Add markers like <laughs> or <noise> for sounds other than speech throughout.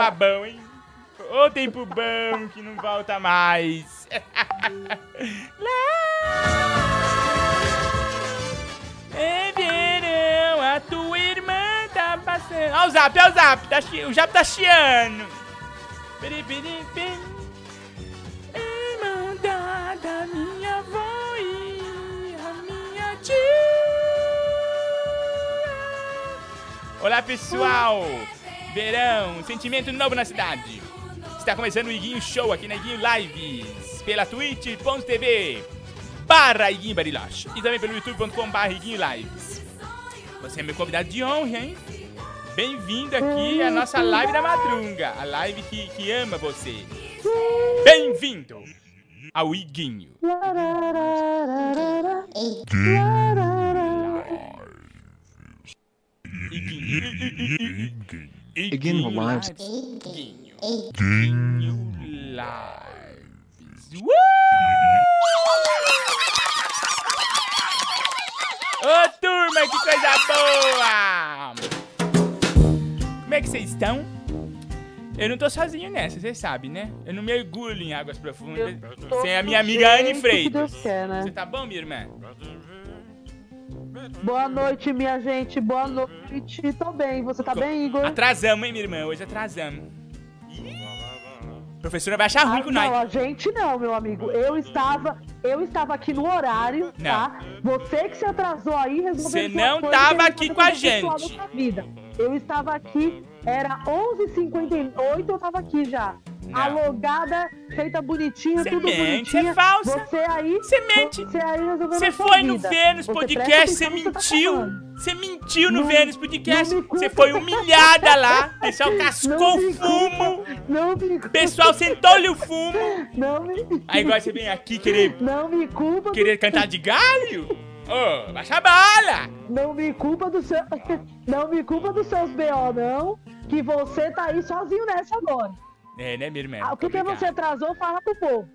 programa bom, hein? Ô, tempo bom que não volta mais. <laughs> É verão, a tua irmã tá passando. Ó o zap, ó o zap, tá chi... o zap tá chiando. Irmã da minha avó e a minha tia. Olá, pessoal. Verão, sentimento novo na cidade. Está começando o Iguinho Show aqui na Iguinho Lives, pela twitch.tv barra Iguinho Bariloche e também pelo youtube.com barra Iguinho Lives. Você é meu convidado de honra, hein? Bem-vindo aqui à nossa live da madrunga, a live que, que ama você. Bem-vindo ao Iguinho. Iguinho. Iguinho Lives. Iguinho. Iguinho Lives. Ô turma, que coisa boa! Como é que vocês estão? Eu não tô sozinho nessa, vocês sabem, né? Eu não mergulho em águas profundas sem a minha amiga Anne Que Freitas. Deus quer, né? Você tá bom, minha irmã? Boa noite, minha gente. Boa noite. Tô bem. Você tá bem, Igor? Atrasamos, hein, minha irmã? Hoje atrasamos. Professora vai achar ruim Ah, com não, nós. a gente não, meu amigo. Eu estava, eu estava aqui no horário, Não. tá? Você que se atrasou aí resolveu. Você não tava aqui com a gente. Eu estava aqui, era 11h58, eu tava aqui já. Não. Alogada, feita bonitinha, Você tudo mente, bonitinha. é falsa. Você aí. Você mente. Você aí resolveu Você foi no. Vênus Podcast, presta você mentiu. tá. Você mentiu no Não- Vênus Podcast. culpa. Você foi humilhada lá. O pessoal cascou o fumo. culpa, Não me O pessoal sentou-lhe o fumo. Não me. Aí agora você vem aqui querer, Não me culpa. querer cantar de galho? Ô, baixa a bala. Não me culpa do seu. <laughs> Não me culpa dos seus BO, não. Que você tá aí sozinho nessa agora. É, né, minha irmã? Ah, o que, que você atrasou? Fala pro povo.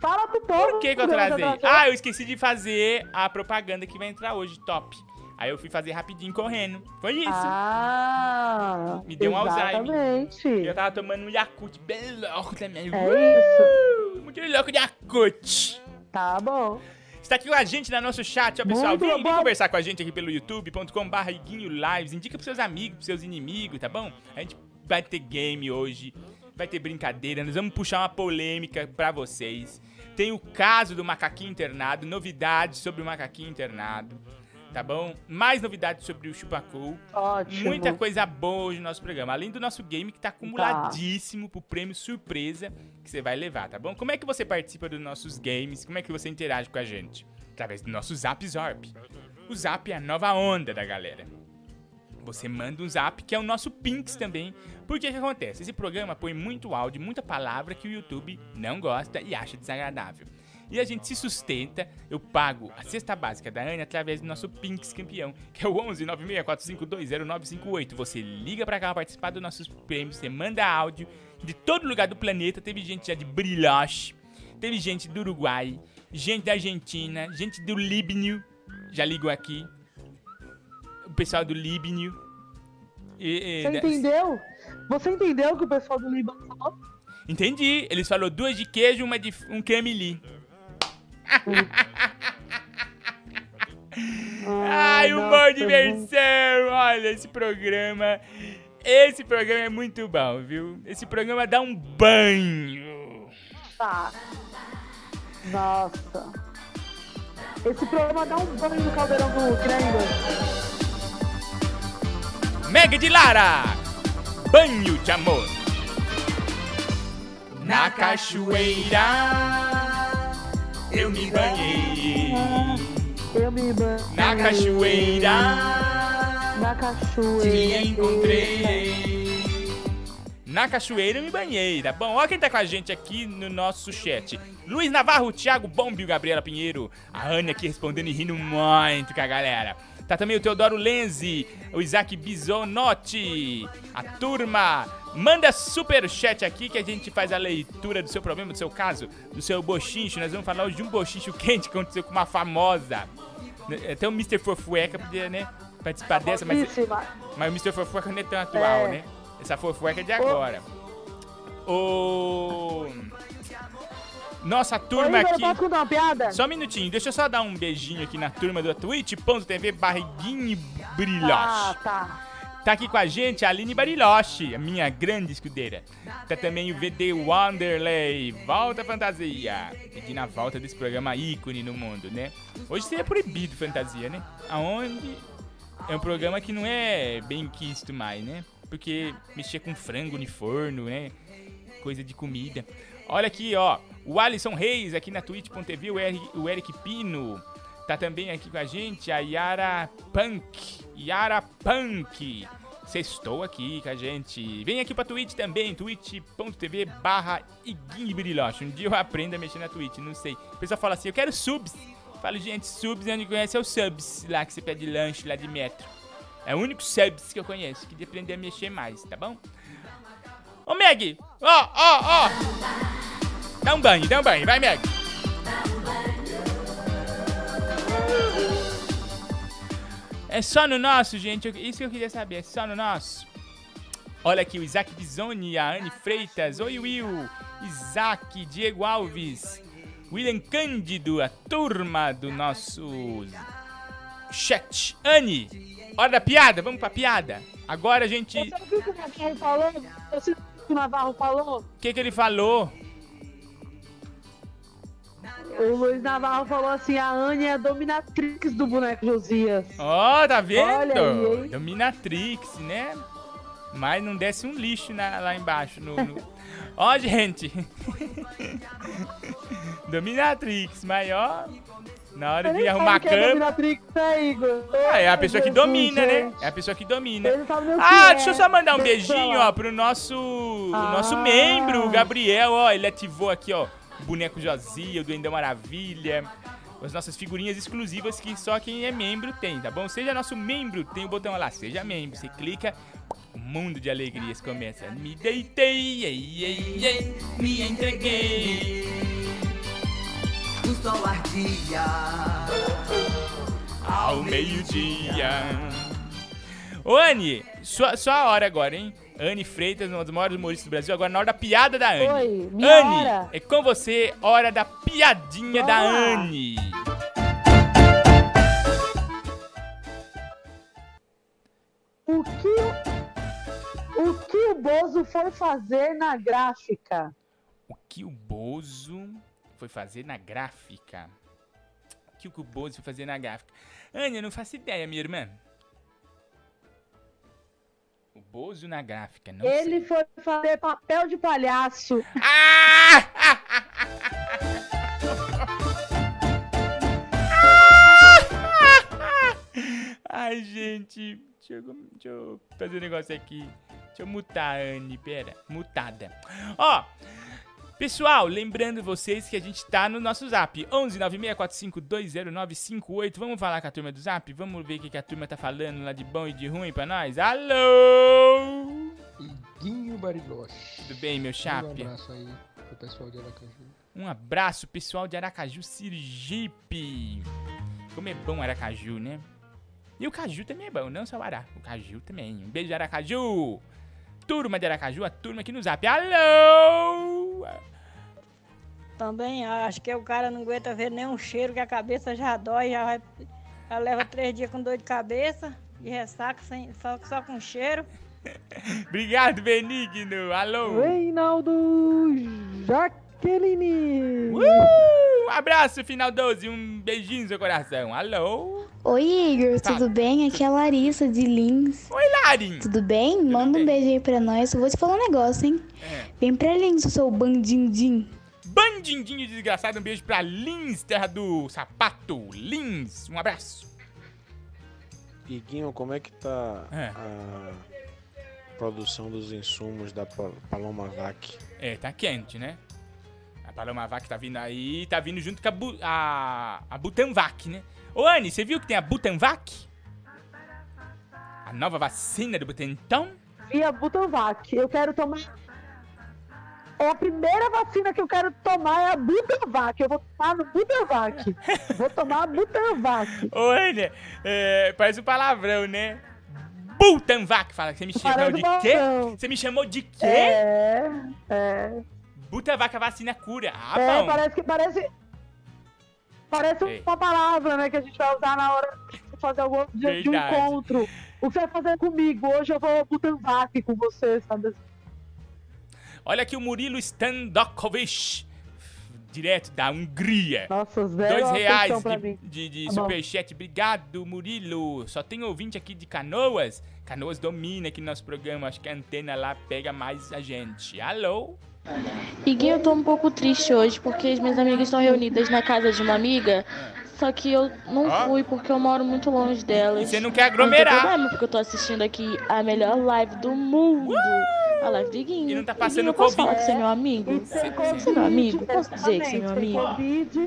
Fala pro povo. Por que, que eu atrasei? Ah, eu esqueci de fazer a propaganda que vai entrar hoje, top. Aí eu fui fazer rapidinho correndo. Foi isso. Ah, Me deu um Alzheimer. Exatamente. Eu tava tomando um Yakult bem louco também. É isso. Uh, Muito louco de Yakult. Tá bom. Está aqui com a gente no nosso chat, ó, pessoal. Muito Vem, vem conversar com a gente aqui pelo youtube.com.br Iguinho Lives. Indica pros seus amigos, pros seus inimigos, tá bom? A gente vai ter game hoje, vai ter brincadeira, nós vamos puxar uma polêmica pra vocês. Tem o caso do macaquinho internado, novidades sobre o macaquinho internado, tá bom? Mais novidades sobre o Chupacu. Ótimo. Muita coisa boa hoje no nosso programa. Além do nosso game que tá acumuladíssimo pro prêmio surpresa que você vai levar, tá bom? Como é que você participa dos nossos games? Como é que você interage com a gente? Através do nosso Zap Zorp. O Zap é a nova onda da galera. Você manda um zap, que é o nosso Pinks também. Porque que acontece? Esse programa põe muito áudio, muita palavra que o YouTube não gosta e acha desagradável. E a gente se sustenta, eu pago a cesta básica da Anne através do nosso Pinks campeão, que é o 11 964520958. Você liga pra cá participar dos nossos prêmios, você manda áudio de todo lugar do planeta. Teve gente já de Brilhoche, teve gente do Uruguai, gente da Argentina, gente do Líbano, já ligou aqui. O pessoal do Líbano. E- e- Você entendeu? Você entendeu o que o pessoal do Líbano falou? Entendi. Eles falou duas de queijo, uma de um creme Ai, humor nossa, diversão! Olha, esse programa. Esse programa é muito bom, viu? Esse programa dá um banho. Tá. Nossa. Esse programa dá um banho no caldeirão do Grêmio. Mega de Lara, banho de amor. Na cachoeira, eu me banhei. Eu me banho. Na cachoeira, Na cachoeira. te encontrei. Na cachoeira eu me banhei, tá bom? Olha quem tá com a gente aqui no nosso chat. Luiz Navarro, Thiago Bombio, Gabriela Pinheiro. A Anne aqui respondendo e rindo muito com a galera. Tá também o Teodoro Lenzi, o Isaac Bisonotti, a turma. Manda super chat aqui que a gente faz a leitura do seu problema, do seu caso, do seu bochincho. Nós vamos falar hoje de um bochincho quente que aconteceu com uma famosa. Até o Mr. Fofueca podia, né, participar dessa, mas mas o Mr. Fofueca não é tão atual, É. né? Essa Fofueca é de agora. O... Nossa turma eu aqui... posso contar uma piada? Só um minutinho, deixa eu só dar um beijinho aqui na turma do twitch.tv barriguinho Ah, brilhoche. tá. Tá aqui com a gente a Aline Bariloche, a minha grande escudeira. Tá também o VD Wanderley, Volta Fantasia. Pedindo a volta desse programa ícone no mundo, né? Hoje seria proibido fantasia, né? Aonde é um programa que não é bem quisto mais, né? Porque mexer com frango no forno, né? Coisa de comida. Olha aqui, ó. O Alisson Reis aqui na twitch.tv, o o Eric Pino. Tá também aqui com a gente a Yara Punk. Yara Punk. Sextou aqui com a gente. Vem aqui pra Twitch também, twitch.tv barra. Um dia eu aprendo a mexer na Twitch, não sei. O pessoal fala assim, eu quero subs. Falo, gente, subs, onde conhece é o subs, lá que você pede lanche lá de metro. É o único subs que eu conheço, que de aprender a mexer mais, tá bom? Ô, Meg! Ó, ó, ó! Dá um banho, dá um banho, vai, Meg! É só no nosso, gente. eu- Isso que eu queria saber. É só no nosso. Olha aqui o Isaac Bisoni, a Anne Freitas. Oi, Will. Isaac, Diego Alves. William Cândido, a turma do nosso chat. Anne, hora da piada. Vamos pra piada. Agora a gente. O que o Navarro falou? O que que, ele falou? O Luiz Navarro falou assim, a Anne é a dominatrix do boneco Josias. Ó, tá vendo? Aí? Dominatrix, né? Mas não desce um lixo na- lá embaixo. No, no- Ó, gente. <laughs> Dominatrix, ó. Na hora de arrumar a é cama. Igor? Ah, é a pessoa que domina, né? É a pessoa que domina. Ah, é. deixa eu só mandar um beijinho, ó, pro nosso, o Ah. nosso membro, o Gabriel, ó. Ele ativou aqui, ó, o boneco Josia, o Duendão Maravilha. As nossas figurinhas exclusivas que só quem é membro tem, tá bom? Seja nosso membro, tem o botão lá, seja membro. Você clica, o mundo de alegrias começa. Me deitei, ei, ei, ei, me entreguei. O sol ardia. ao meio-dia. Ô, Anne, sua, sua hora agora, hein? Anne Freitas, uma das maiores humoristas do Brasil, agora na hora da piada da Anne. Oi, minha Anne, hora. é com você, hora da piadinha da Vamos lá. Anne. O que o, o que o Bozo foi fazer na gráfica? O que o Bozo foi fazer na gráfica? O que o Bozo foi fazer na gráfica? Anne, eu não faço ideia, minha irmã. O Bozo na gráfica, não sei. Ele foi fazer papel de palhaço. Ah! <laughs> Ai, gente. Deixa eu, deixa eu fazer um negócio aqui. Deixa eu mutar a Anne, pera. Mutada. Ó, pessoal, lembrando vocês que a gente tá no nosso zap. 11 964520958. Vamos falar com a turma do zap? Vamos ver o que, que a turma tá falando lá de bom e de ruim pra nós? Alô! Iguinho Bariloche. Tudo bem, meu Um chape? abraço aí pro pessoal de Aracaju. Um abraço, pessoal de Aracaju, Sergipe. Como é bom Aracaju, né? E o Caju também é bom, não só o Ará. O Caju também. Um beijo, Aracaju. Turma de Aracaju, a turma aqui no Zap. Alô! Também acho que o cara não aguenta ver nenhum cheiro, que a cabeça já dói, já, vai, já leva três dias com dor de cabeça, de ressaca, sem, só, só com cheiro. <laughs> Obrigado, Benigno. Alô! Reinaldo Jaqueline. Uh! abraço, final 12. Um beijinho no seu coração. Alô? Oi, Igor, Fala. tudo bem? Aqui é a Larissa de Lins. Oi, Larin. Tudo bem? Manda bem. um beijo aí pra nós. Eu vou te falar um negócio, hein? É. Vem pra Lins, seu bandindim. Bandindinho desgraçado, um beijo pra Lins, terra do sapato. Lins, um abraço. Iguinho, como é que tá É. a produção dos insumos da Pa- Paloma Vac? É, tá quente, né? A Paloma Vac tá vindo aí, tá vindo junto com a, Bu- a, a Butanvac, né? Ô, Anne, você viu que tem a Butanvac? A nova vacina do Butantan? E a Butanvac. Eu quero tomar. É a primeira vacina que eu quero tomar é a Butanvac. Eu vou tomar no Butanvac. vou tomar a Butanvac. Anne, é, parece um palavrão, né? Butanvac, fala você me chamou de quê? Você me chamou de quê? É, é. Butanvac, a vacina cura. Ah, é, bom. parece que parece. Parece Ei. uma palavra, né, que a gente vai usar na hora de fazer algum de, de um encontro. O que você vai fazer comigo? Hoje eu vou Butanvac com você, sabe? Olha aqui o Murilo Standokovic, direto da Hungria. Nossa, zero Dois reais de, de, de Tá superchat. Obrigado, Murilo. Só tem ouvinte aqui de Canoas. Canoas domina aqui no nosso programa. Acho que a antena lá pega mais a gente. Alô? Iguinho, eu tô um pouco triste hoje porque as minhas amigas estão reunidas na casa de uma amiga. Só que eu não Ó. fui porque eu moro muito longe delas. E você não quer Não tem aglomerar. problema, porque eu tô assistindo aqui a melhor live do mundo. A live do Iguinho. E não tá passando Iguinho, eu posso Covid. falar que você é meu amigo? Tem Você- Você é meu amigo? Posso dizer que você é meu amigo? Covid,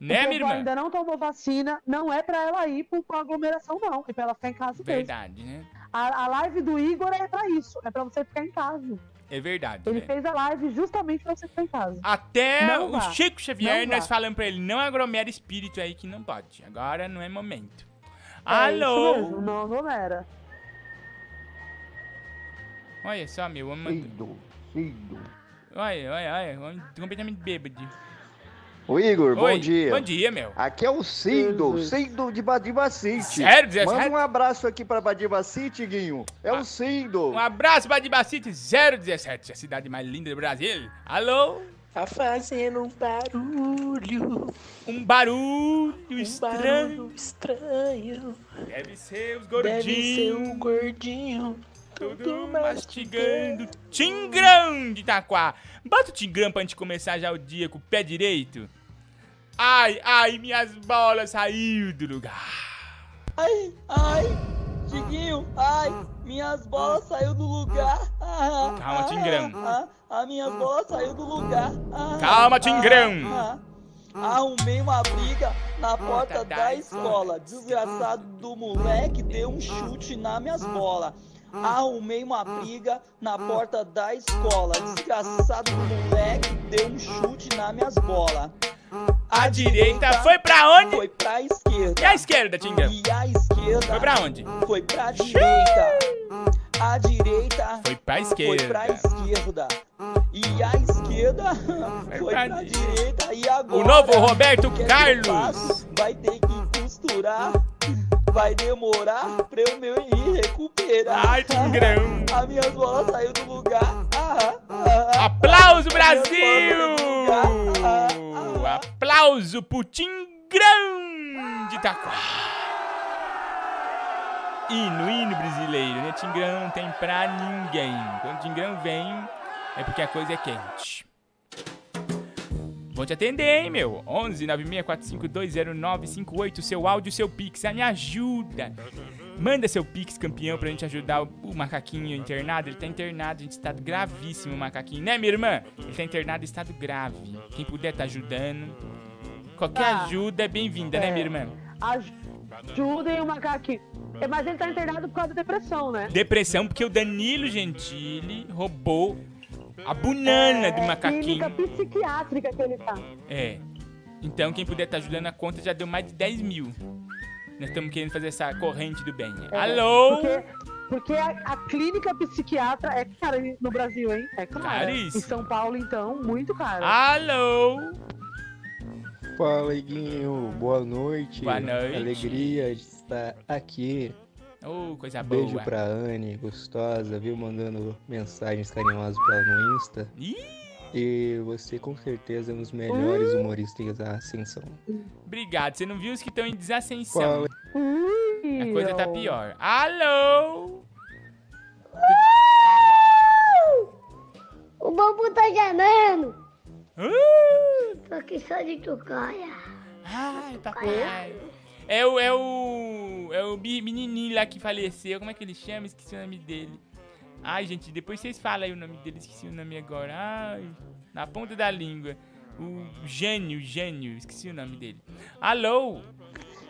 Né, minha irmã? ainda não tomou vacina, não é pra ela ir pra aglomeração, não. É pra ela ficar em casa mesmo. Verdade, né? A, a live do Igor é pra isso, é pra você ficar em casa. É verdade. Ele né? fez a live justamente pra você ficar em casa. Até Não o vá. Chico Xavier, Não nós vá. falamos pra ele, não aglomera espírito aí que não pode. Agora não é momento. É Alô? não, não era. Olha só, meu. Filho. Olha, olha, olha. Completamente bêbado. Ô Igor, bom Oi, dia. Bom dia, meu. Aqui é o Cindo. Cindo de Badiba City. Sério, Zé? Manda um abraço aqui pra Badiba City, Guinho. É Ah. o Cindo. Um abraço para Dibacite 017, a cidade mais linda do Brasil. Alô? Tá fazendo um barulho, Um barulho um estranho. barulho estranho. Deve ser os Deve ser gordinhos. um gordinho, Tudo tudo mastigando. Tingrão de Itaquá. Bota o Tingrão pra gente começar já o dia com o pé direito. Ai, ai, minhas bolas saiu do lugar. Ai, ai, Diguinho, ai, minhas bolas saiu do lugar. Ah, Calma, ah, Tingrão. Ah, a minha bola saiu do lugar. Ah, Calma, ah, Tingrão. ah. Arrumei uma briga na porta da escola. Desgraçado do moleque deu um chute nas minhas bolas. Arrumei uma briga na porta da escola. Desgraçado do moleque deu um chute nas minhas bolas. A direita foi pra onde? Foi pra esquerda. E a esquerda, Tingrão? E a esquerda Foi pra onde? foi pra direita. A direita Foi pra foi esquerda. pra esquerda. E a esquerda foi pra pra di- direita. E agora? O novo Roberto Carlos. Vai ter que costurar. Vai demorar pra eu me ir recuperar. Ai, Tingrão. As minhas bolas saiu do lugar. Ah, ah, ah. Aplauso, As minhas Aplauso pro Tingrão de Itaquá. Hino, hino brasileiro, né? Tingrão não tem pra ninguém. Quando Tingrão vem, é porque a coisa é quente. Vou te atender, hein, meu? 11 964520958, seu áudio, seu pix. Me ajuda. Manda seu pix, campeão, pra gente ajudar o, o macaquinho internado. Ele tá internado em estado gravíssimo, o macaquinho. Né, minha irmã? Ele tá internado em estado grave. Quem puder tá ajudando. Qualquer Tá. ajuda é bem-vinda, né, É. minha irmã? Ajudem o macaquinho. É, Mas ele tá internado por causa da depressão, né? Depressão, porque o Danilo Gentili roubou a banana do É macaquinho. clínica psiquiátrica que ele tá. É. Então, quem puder estar ajudando a conta já deu mais de 10 mil. Nós estamos querendo fazer essa corrente do bem. É, Alô? Porque, porque a, a clínica psiquiatra é cara no Brasil, hein? É cara. Caríssimo. Em São Paulo, então, muito caro. Alô? Fala, Iguinho. Boa noite. Boa noite. Alegria de estar aqui. Ô, coisa Beijo boa. pra Anne, gostosa, viu? Mandando mensagens carinhosas pra ela no Insta. Ih, E você com certeza é um dos melhores humoristas da Ascensão. Obrigado. Você não viu os que estão em desascensão. Fala. A coisa tá pior. Alô? O bambu tá gemendo. Uh! Tô aqui só de tocaia. Ai, papai. É o, é o. É o menininho lá que faleceu. Como é que ele chama? Esqueci o nome dele. Ai, gente, depois vocês falam aí o nome dele. Esqueci o nome agora. Ai, na ponta da língua. O gênio, gênio. Esqueci o nome dele. Alô?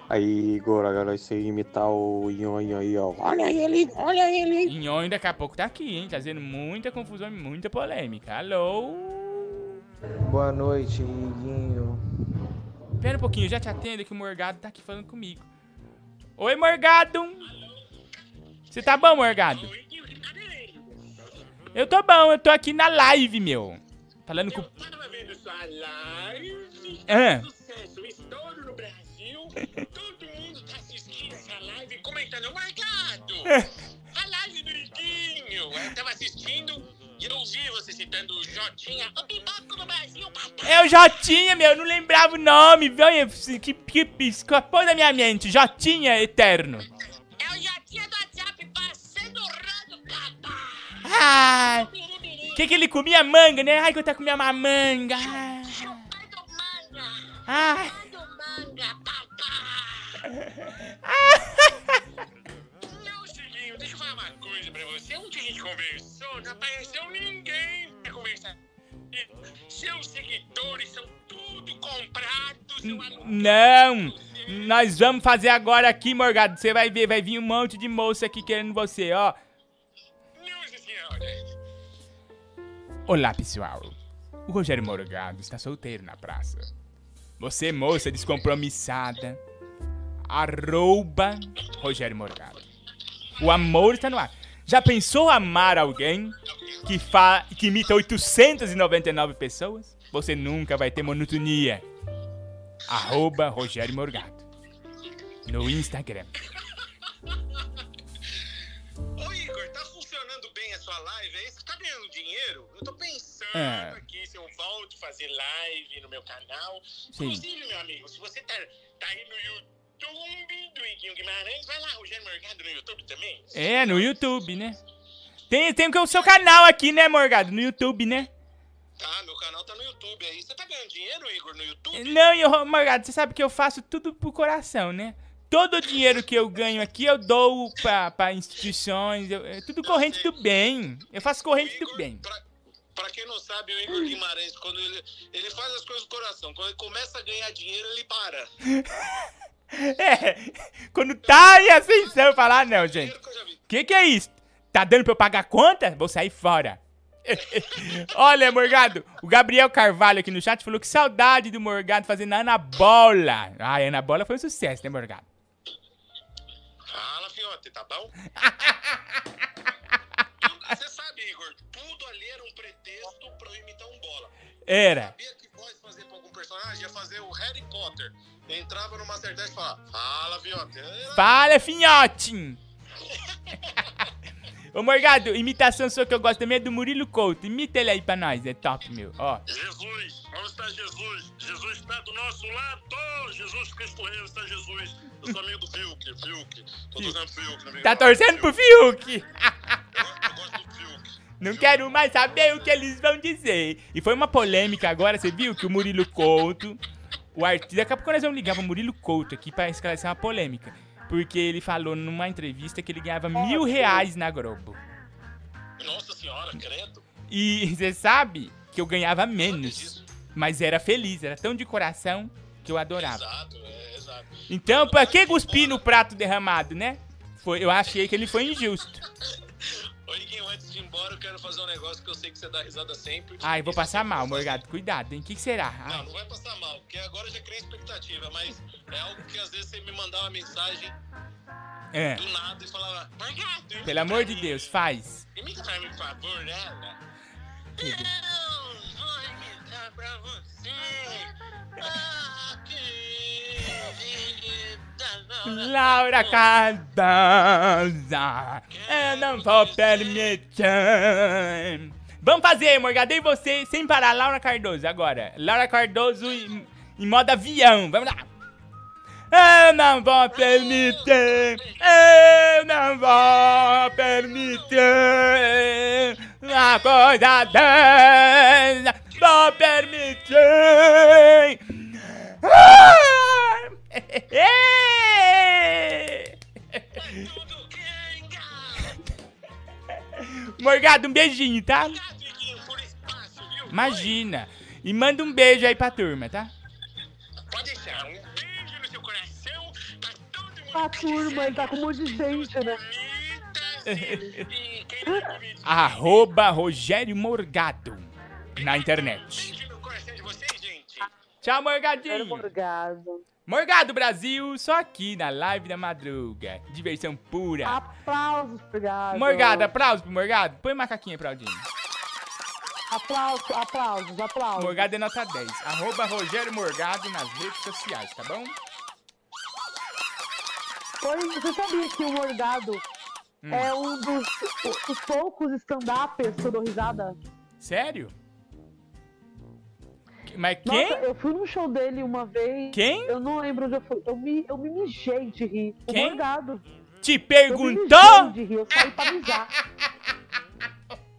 Aí, Igor, agora você imitar o Nhonho aí, ó. Olha ele, olha ele. Nhonho daqui a pouco tá aqui, hein? Trazendo muita confusão e muita polêmica. Alô? Boa noite, Iguinho. Pera um pouquinho, eu já te atendo que o Morgado tá aqui falando comigo. Oi, Morgado! Você tá bom, Morgado? Eu tô bom, eu tô aqui na live, meu. Falando com. Tava vendo sua live, Ah. sucesso, estouro no Brasil. <laughs> Todo mundo tá assistindo essa live comentando, Margado, a live do Iguinho. Eu tava assistindo e eu ouvi você citando o Jotinha, o pipoco do Brasil, papai. É o Jotinha, meu, eu não lembrava o nome. Olha, que, que escapou da minha mente. Jotinha Eterno. Papai. Ah, que que ele comia manga, né? Ai, que eu tá comendo uma manga. Ah. Não, Ciguinho, deixa eu falar uma coisa pra você. Ontem a gente conversou, não apareceu ninguém pra conversar. Seus seguidores são tudo comprados. Não, nós vamos fazer agora aqui, Morgado. Você vai ver, vai vir um monte de moça aqui querendo você, ó. Olá, pessoal. O Rogério Morgado está solteiro na praça. Você, moça descompromissada, arroba Rogério Morgado. O amor está no ar. Já pensou amar alguém que, fa que imita 899 pessoas? Você nunca vai ter monotonia. Arroba Rogério Morgado. No Instagram. Sua live aí? Você tá ganhando dinheiro? Eu tô pensando É. aqui se eu volto fazer live no meu canal. Sim. Inclusive, meu amigo, se você tá, tá aí no YouTube do Iguinho Guimarães, vai lá, Rogério Morgado no YouTube também. É, no YouTube, né? Tem, tem o seu canal aqui, né, Morgado? No YouTube, né? Tá, meu canal tá no YouTube aí. Você tá ganhando dinheiro, Igor, no YouTube? Não, eu, Morgado, você sabe que eu faço tudo pro coração, né? Todo o dinheiro que eu ganho aqui eu dou pra, pra instituições, eu- é tudo corrente do bem. Eu faço corrente do bem. Pra quem não sabe, o Igor Guimarães, quando ele, ele faz as coisas do coração, quando ele começa a ganhar dinheiro, ele para. <laughs> É, quando tá em ascensão, eu falo, ah, não, gente. Que que é isso? Tá dando pra eu pagar a conta? Vou sair fora. <laughs> Olha, Morgado, o Gabriel Carvalho aqui no chat falou que saudade do Morgado fazendo Ana Bola. Ah, Ana Bola foi um sucesso, né, Morgado? Tá bom? <laughs> Você sabe, Igor, tudo ali era um pretexto pra eu imitar um bola. Era. Sabia que voz fazer pra algum personagem ia fazer o Harry Potter. Entrava no Masterchef e falava, fala, fiote. Era- Fala, finhote! <laughs> Ô, Morgado, imitação sua que eu gosto também é do Murilo Couto. Imita ele aí pra nós, é top, meu. Ó. Jesus, onde está Jesus? Jesus está do nosso lado. Jesus Cristo Rei, está Jesus. Eu sou amigo do Fiuk, Fiuk. Tô tocando Fiuk, amigo. Tá torcendo pro Fiuk? Não quero mais saber o que eles vão dizer. E foi uma polêmica agora, você viu que o Murilo Couto, o artista. Daqui a pouco nós vamos ligar pro Murilo Couto aqui pra esclarecer uma polêmica. Porque ele falou numa entrevista que ele ganhava mil reais na Globo. Nossa senhora, credo. E você sabe que eu ganhava menos. Mas era feliz, era tão de coração que eu adorava. Exato, é, exato. Então, pra que cuspir no prato derramado, né? Foi, eu achei que ele foi injusto. <laughs> Ô, Iguinho, antes de ir embora, eu quero fazer um negócio que eu sei que você dá risada sempre. Ai, vou passar mal, Morgado. Cuidado, hein? O que, que será? Não, Ai. não vai passar mal, porque agora eu já criei expectativa, mas é algo que às vezes você me mandava uma mensagem É. do nada e falava, Morgado, Pelo amor de. Deus, faz. Imita pra mim, por favor, né? Eu vou imitar pra você. Laura Cardosa, eu não vou permitir Vamos fazer, Morgado, e você, sem parar, Laura Cardoso, agora. Laura Cardoso em, em modo avião, vamos lá. Eu não vou permitir, eu não vou permitir uma coisa dessa, vou permitir. Ah! Morgado, um beijinho, tá? Imagina. E manda um beijo aí pra turma, tá? Pode deixar. Um beijo no seu coração. A turma, ele tá com um monte de gente, né? Arroba Rogério Morgado na internet. Tchau, Morgadinho. Morgado. Morgado Brasil, só aqui na live da madruga. Diversão pura. Aplausos, obrigado. Morgado, aplausos pro Morgado. Põe macaquinha pra Aldinho. Aplausos, aplausos, aplausos. Morgado é nota 10. Arroba Rogério Morgado nas redes sociais, tá bom? Oi, você sabia que o Morgado Hum. é um dos, os poucos stand-uppers que eu dou risada? Sério? Mas Nossa, quem? eu fui num show dele uma vez. Quem? Eu não lembro onde eu fui. Eu me, eu me mijei de rir. Quem? O Morgado. Te Eu me perguntou? de rir, eu saí pra mijar.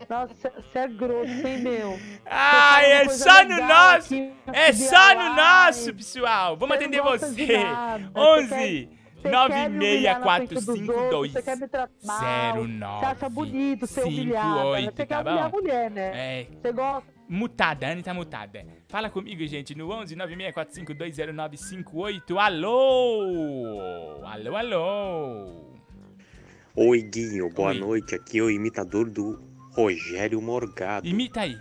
Nossa, você é grosso, hein, meu? Ai, é só no legal nosso! aqui, É só no nosso, pessoal! Vamos atender você! nada, você 11 quer- você quer me humilhar na frente dos outros, 96452 Você quer me tratar mal, 09 Você acha bonito ser 58, humilhada, né? Você tá quer humilhar a mulher, né? É. Você gosta? Mutada, a Anne tá mutada. Fala comigo, gente, no 11 964520958. Alô! Alô, alô! Oi, Guinho, boa Oi. noite. Aqui é o imitador do Rogério Morgado. Imita aí.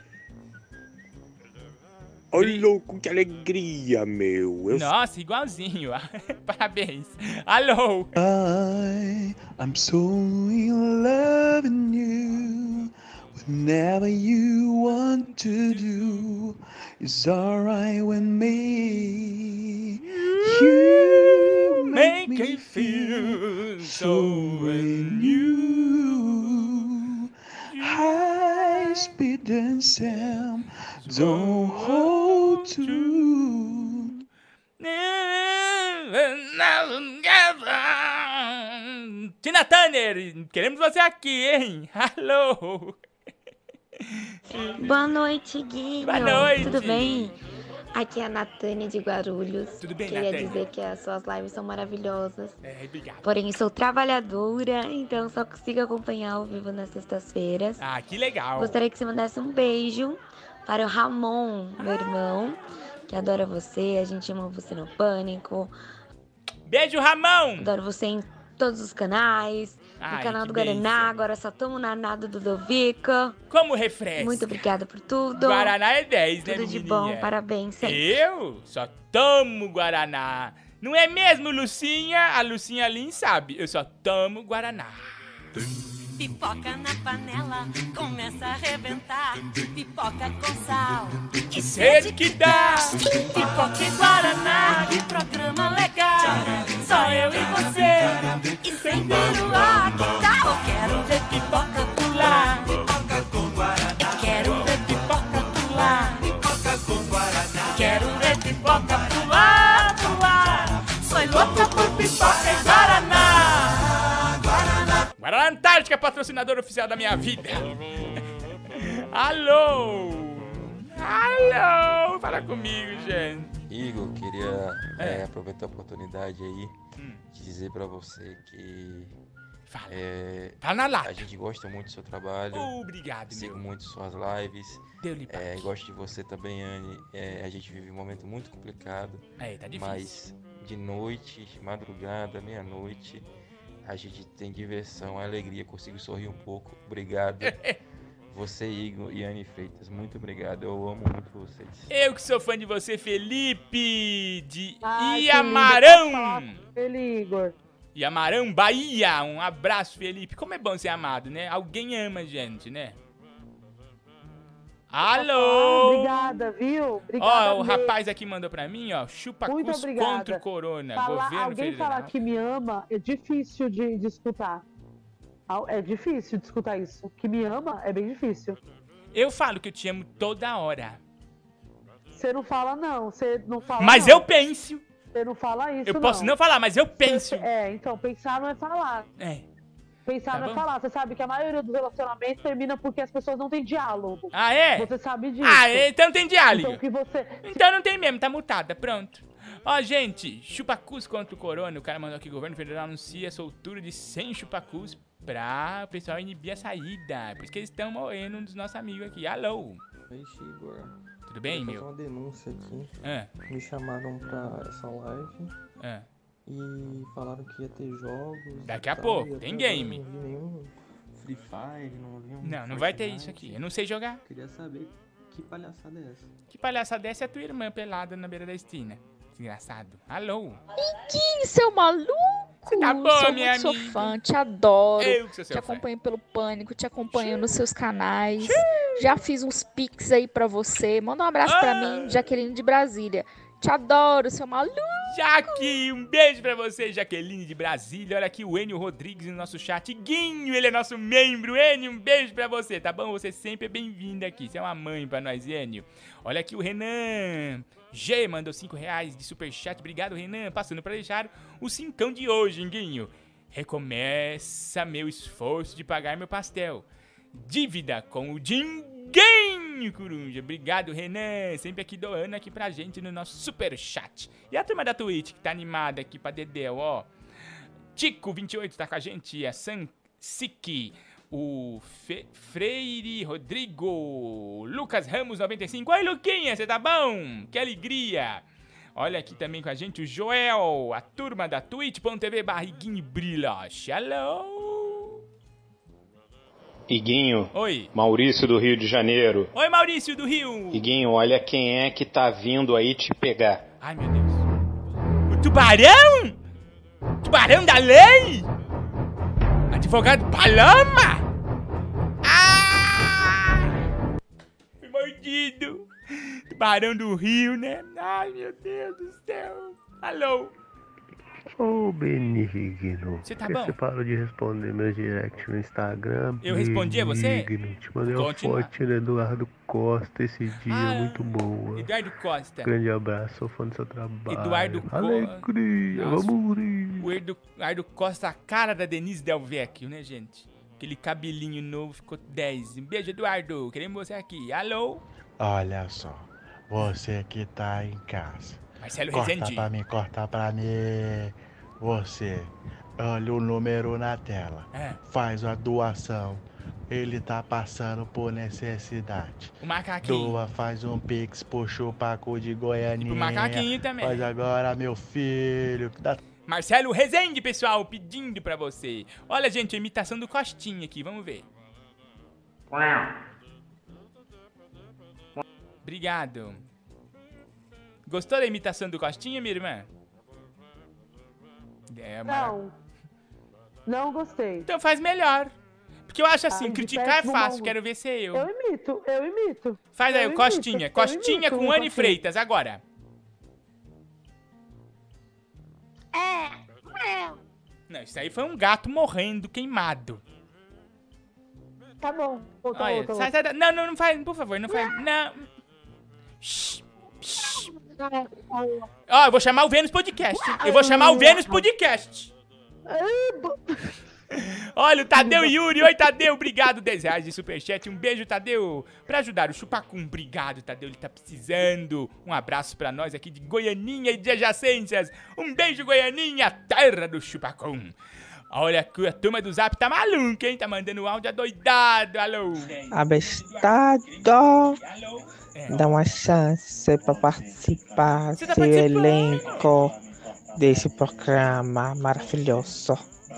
Oi, louco, que alegria, meu. Eu Nossa, igualzinho. <laughs> Parabéns. Alô! I, I'm so in love in you. Whenever you want to do is alright with me. You Make me feel so brand new. High speed and Sam don't hold to. Tina Turner, queremos você aqui, hein? Alô! Boa noite, Guinho. Boa noite. Tudo bem? Aqui é a Natânia de Guarulhos. Tudo bem, Queria Natânia? dizer que as suas lives são maravilhosas. É, obrigado. Porém, sou trabalhadora, então só consigo acompanhar ao vivo nas sextas-feiras. Ah, que legal. Gostaria que você mandasse um beijo para o Ramon, meu irmão, que adora você. A gente ama você no Pânico. Beijo, Ramon! Adoro você em todos os canais. Ai, no canal do Guaraná, agora só tomo na nada do Dovica. Como refresca. Muito obrigada por tudo. Guaraná é 10, né, Tudo de bom, parabéns sempre. Eu só tomo Guaraná. Não é mesmo, Lucinha? A Lucinha Lin sabe. Eu só tomo Guaraná. Pipoca na panela, começa a arrebentar. Pipoca com sal, que sede que dá. Pipoca e Guaraná, que programa legal. Só eu e você, e sem peruá, que tal? Quero ver pipoca pular. Pipoca com Guaraná. Quero ver pipoca pular. Pipoca com Guaraná. Quero ver pipoca pular, pular. Sou louca por pipoca e Guaraná Antártica, patrocinador oficial da minha vida. Alô! Alô! Fala comigo, gente. Igor, queria É. é, aproveitar a oportunidade aí Hum. de dizer pra você que Fala. é, Fala na lata. a gente gosta muito do seu trabalho. Obrigado, Sigo meu. muito suas lives. Deu-lhe É, gosto de você também, Anne. É, a gente vive um momento muito complicado. É, tá difícil. Mas de noite, madrugada, meia-noite, a gente tem diversão, alegria, consigo sorrir um pouco. Obrigado. <laughs> Você, Igor e Anne Freitas, muito obrigado. Eu amo muito vocês. Eu que sou fã de você, Felipe de Ai, Iamarão. com Ele, Igor. Iamarão, Bahia. Um abraço, Felipe. Como é bom ser amado, né? Alguém ama a gente, né? Ah, Alô! obrigada, viu? Ó, Obrigada o mesmo. rapaz aqui mandou pra mim, ó. Chupa Muito cus obrigada. contra o corona. Falar- Governo alguém federal. falar que me ama é difícil de, de escutar. É difícil de escutar isso. Que me ama é bem difícil. Eu falo que eu te amo toda hora. Você não fala, não. Você não fala. Mas não. eu penso. Você não fala isso, Eu posso não falar, mas eu penso. É, então, pensar não é falar. É. Pensar Tá não falar. Você sabe que a maioria dos relacionamentos termina porque as pessoas não têm diálogo. Ah, é? Você sabe disso. Ah, é? então tem diálogo. Então que você. Então não tem mesmo, tá mutada, pronto. Ó, gente, chupacus contra o corona. O cara mandou aqui, o governo federal anuncia a soltura de 100 chupacus pra o pessoal inibir a saída. Por isso que eles estão morrendo, um dos nossos amigos aqui. Alô? Oi, Igor. Tudo bem, meu? uma denúncia aqui. Ah. Me chamaram pra essa live Ah. E falaram que ia ter jogos. Daqui a tal, pouco, tem game. Não vi nenhum Free Fire, não vi um. Não, não vai ter isso aqui. Eu não sei jogar. Queria saber que palhaçada é essa. Que palhaça dessa é a tua irmã pelada na beira da esquina. Desgraçado. Alô? Amiguinho, seu maluco! Você tá bom, sou minha muito amiga. fã, te adoro. Eu que sou seu te fã. acompanho pelo Pânico, te acompanho nos seus canais. Já fiz uns pics aí pra você. Manda um abraço pra Ah. mim, Jaqueline de Brasília. Te adoro, seu maluco. Jaque, um beijo pra você, Jaqueline de Brasília. Olha aqui o Enio Rodrigues no nosso chat. Guinho, ele é nosso membro. Enio, um beijo pra você, tá bom? Você sempre é bem-vindo aqui. Você é uma mãe pra nós, Enio. Olha aqui o Renan. G mandou 5 reais de superchat. Obrigado, Renan. Passando pra deixar o cincão de hoje, Guinho. Recomeça meu esforço de pagar meu pastel. Dívida com o Dinguinho, Coruja. Obrigado, Renan. Sempre aqui doando aqui pra gente no nosso super chat. E a turma da Twitch que tá animada aqui pra Dedéu, ó. Tico28 tá com a gente. A San Siki. O Fe- Freire Rodrigo. Lucas Ramos 95. Oi, Luquinha, você tá bom? Que alegria. Olha aqui também com a gente o Joel, a turma da twitch.tv barriguinho brilhoche. Alô? Iguinho. Oi. Maurício do Rio de Janeiro. Oi, Maurício do Rio. Iguinho, olha quem é que tá vindo aí te pegar. Ai, meu Deus. O tubarão? Tubarão da lei? Advogado Paloma? Ah! Fui mordido. Tubarão do Rio, né? Ai, meu Deus do céu. Alô? Ô, Benigno. Você tá bom? Você parou de responder meus direct no Instagram. Eu respondi a você? Benigno. Te mandei uma Continua. foto do Eduardo Costa esse dia, Ah, muito boa. Eduardo Costa. Grande abraço, sou fã do seu trabalho. Eduardo Costa. Alegria, Nossa, vamos rir. O Edu- Eduardo Costa, a cara da Denise Del Vecchio, né, gente? Aquele cabelinho novo ficou 10. Um beijo, Eduardo. Queremos você aqui. Alô? Olha só, você que tá em casa. Marcelo corta Rezende. pra mim, corta pra mim. Você, olha o número na tela. É. Faz a doação. Ele tá passando por necessidade. O macaquinho. Doa, faz um pix pro chupacu de Goianinha. E pro macaquinho também. Faz agora, meu filho. que Dá Marcelo Rezende, pessoal, pedindo pra você. Olha, gente, a imitação do Costinha aqui, vamos ver. Obrigado. Gostou da imitação do Costinha, minha irmã? É, Não. Não gostei. Então faz melhor. Porque eu acho assim, Ai, criticar é fácil, quero ver ser eu. Eu imito, eu imito. Faz aí, eu o imito, Costinha. Costinha imito com o Anne. Freitas, agora. Não, isso aí foi um gato morrendo, queimado. Tá bom. Outra, Olha, outra, sai, outra. sai da- Não, não, não faz, por favor, não faz. Não. Shhh, shhh. Ó, eu vou chamar o Vênus Podcast. Eu vou chamar o Vênus Podcast. Olha, o Tadeu Yuri. Oi, Tadeu. Obrigado, 10 reais de superchat. Um beijo, Tadeu. Pra ajudar o Chupacum. Obrigado, Tadeu. Ele tá precisando. Um abraço pra nós aqui de Goianinha e de adjacências. Um beijo, Goianinha, terra do Chupacum. Olha a turma do Zap tá maluca, hein? Tá mandando áudio adoidado. Alô. Abestado. Dá uma chance pra participar tá do elenco desse programa maravilhoso.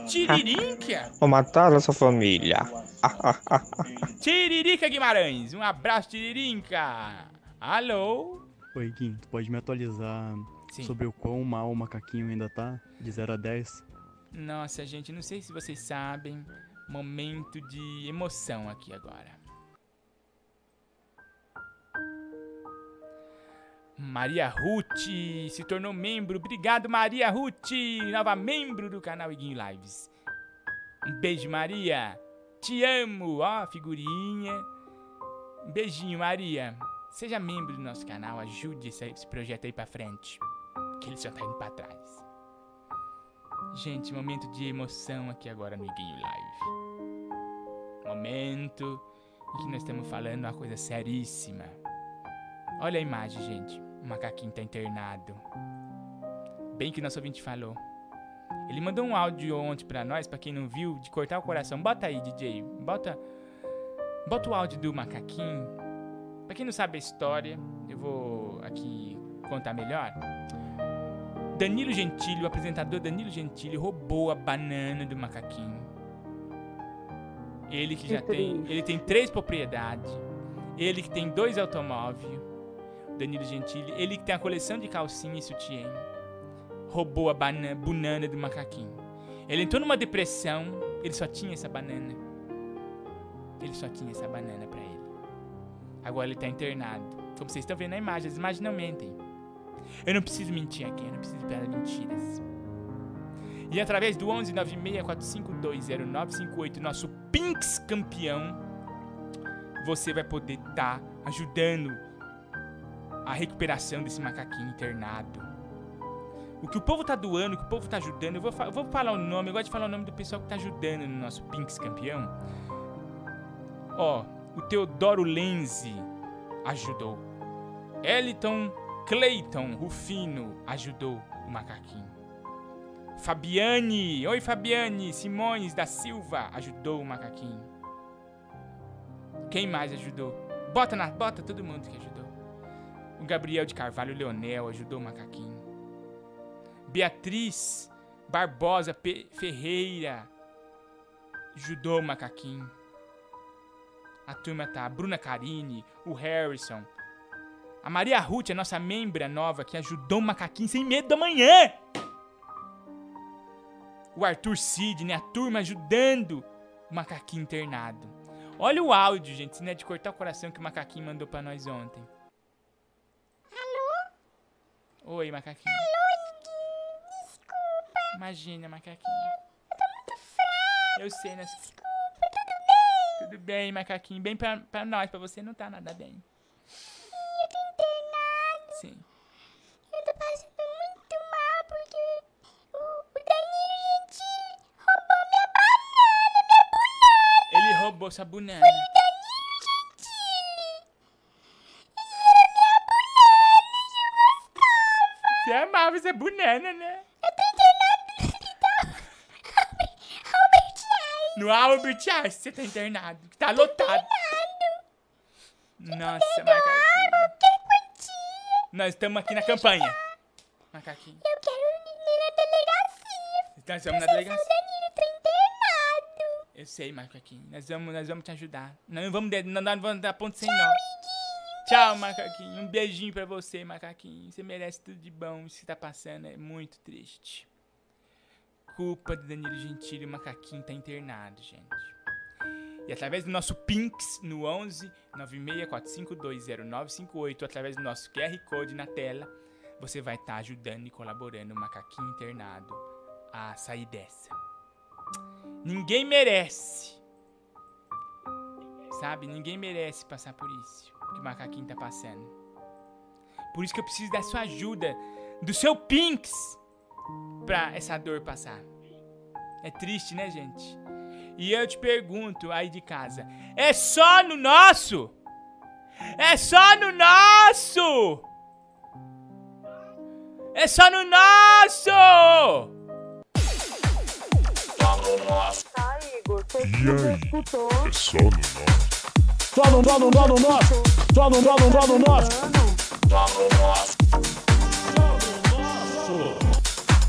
Tiririca. <laughs> Vou matar a sua família. <laughs> Tiririca Guimarães. Um abraço, Tiririca. Alô. Oi, Guim, tu pode me atualizar sobre o quão mal o macaquinho ainda tá? De 0 a 10? Nossa, gente, não sei se vocês sabem. Momento de emoção aqui agora. Maria Ruth se tornou membro. Obrigado, Maria Ruth, nova membro do canal Iguinho Lives. Um beijo, Maria. Te amo. Ó, figurinha. Um beijinho, Maria. Seja membro do nosso canal, ajude esse, esse projeto aí pra frente. Que ele só tá indo pra trás. Gente, momento de emoção aqui agora no Iguinho Live. Momento em que nós estamos falando uma coisa seríssima. Olha a imagem, gente. O macaquinho tá internado. Bem que o nosso ouvinte falou. Ele mandou um áudio ontem pra nós, pra quem não viu, de cortar o coração. Bota aí, DJ. Bota, bota o áudio do macaquinho. Pra quem não sabe a história, eu vou aqui contar melhor. Danilo Gentili, o apresentador Danilo Gentili, roubou a banana do macaquinho. Ele que, já tem, ele tem três propriedades. Ele que tem dois automóveis. Danilo Gentili, ele que tem a coleção de calcinha e sutiã. Roubou a banana, do macaquinho. Ele entrou numa depressão, ele só tinha essa banana. Ele só tinha essa banana pra ele. Agora ele tá internado. Como vocês estão vendo na imagem, as imagens não mentem. Eu não preciso mentir aqui, eu não preciso pelas mentiras. E através do 11 964520958, nosso Pinks campeão, você vai poder estar ajudando a recuperação desse macaquinho internado. O que o povo tá doando, o que o povo tá ajudando, eu vou, eu vou falar o nome, eu gosto de falar o nome do pessoal que tá ajudando no nosso Pinks campeão. Ó, o Teodoro Lenzi ajudou. Eliton Clayton Rufino ajudou o macaquinho. Fabiane, oi Fabiane, Simões da Silva ajudou o macaquinho. Quem mais ajudou? Bota na, bota todo mundo que ajudou. O Gabriel de Carvalho Leonel ajudou o macaquinho. Beatriz Barbosa Pe- Ferreira ajudou o macaquinho. A turma tá, a Bruna Carini, o Harrison, a Maria Ruth, a nossa membra nova, que ajudou o macaquinho sem medo da manhã. O Arthur Sidney, a turma ajudando o macaquinho internado. Olha o áudio, gente, se não é de cortar o coração que o macaquinho mandou pra nós ontem. Oi, macaquinho. Alô, desculpa. Imagina, macaquinho. Eu tô muito fraco. Eu sei, né? Desculpa, tudo bem? Tudo bem, macaquinho. Bem pra, pra nós, pra você não tá nada bem. Eu tô internado. Sim. Eu tô passando muito mal porque o, o Danilo Gentili roubou minha banana, minha banana. Ele roubou sua banana. Você amava essa banana, né? Eu tô internado no hospital. Albert Einstein. No Albert Einstein você tá internado. que Tá lotado. Nossa, macaquinho. Nós estamos aqui na campanha. Macaquinho. Eu quero ir na delegacia. Nós estamos na delegacia. Danilo, tô internado. Eu sei, macaquinho. Nós vamos, nós vamos te ajudar. Nós não vamos, não, nós não vamos dar ponto sem nó. Tchau, macaquinho. Um beijinho pra você, macaquinho. Você merece tudo de bom. Isso que tá passando é muito triste. Culpa do Danilo Gentili, o macaquinho tá internado, gente. E através do nosso Pinks no 11 964520958, através do nosso QR Code na tela, você vai estar ajudando e colaborando o macaquinho internado a sair dessa. Ninguém merece. Sabe? Ninguém merece passar por isso que o macaquinho tá passando. Por isso que eu preciso da sua ajuda, do seu Pinks, pra essa dor passar. É triste, né, gente? E eu te pergunto aí de casa: é só no nosso? É só no nosso! É só no nosso! Tá, Igor. Foi E aí? escutou. É só no nosso. Só no, só no, só no nosso. Só no, só no, só no nosso.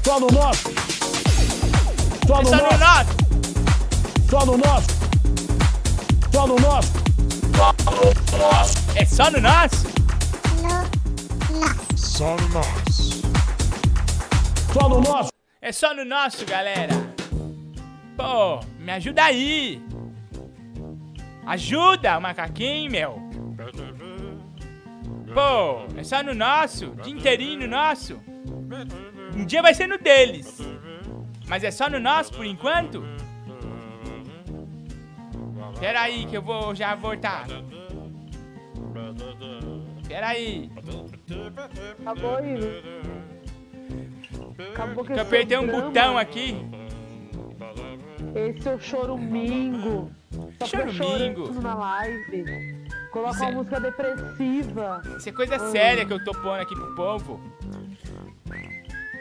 Só no nosso. Só no só no nosso. nosso! Só no nosso. Só no nosso. É só no nosso? Só no nosso. Só no nosso. É só no nosso, galera. Pô, me ajuda aí. Ajuda macaquinho, meu. Pô, é só no nosso. Dia inteirinho no nosso. Um dia vai ser no deles. Mas é só no nosso por enquanto? Pera aí que eu vou já voltar. Peraí. Acabou, Igor. Acabou que eu apertei um drama. botão aqui. Esse é o chorumingo. Só Chorumingo. na live. Coloca Isso é- uma música depressiva. Isso é coisa Ai. séria que eu tô pondo aqui pro povo.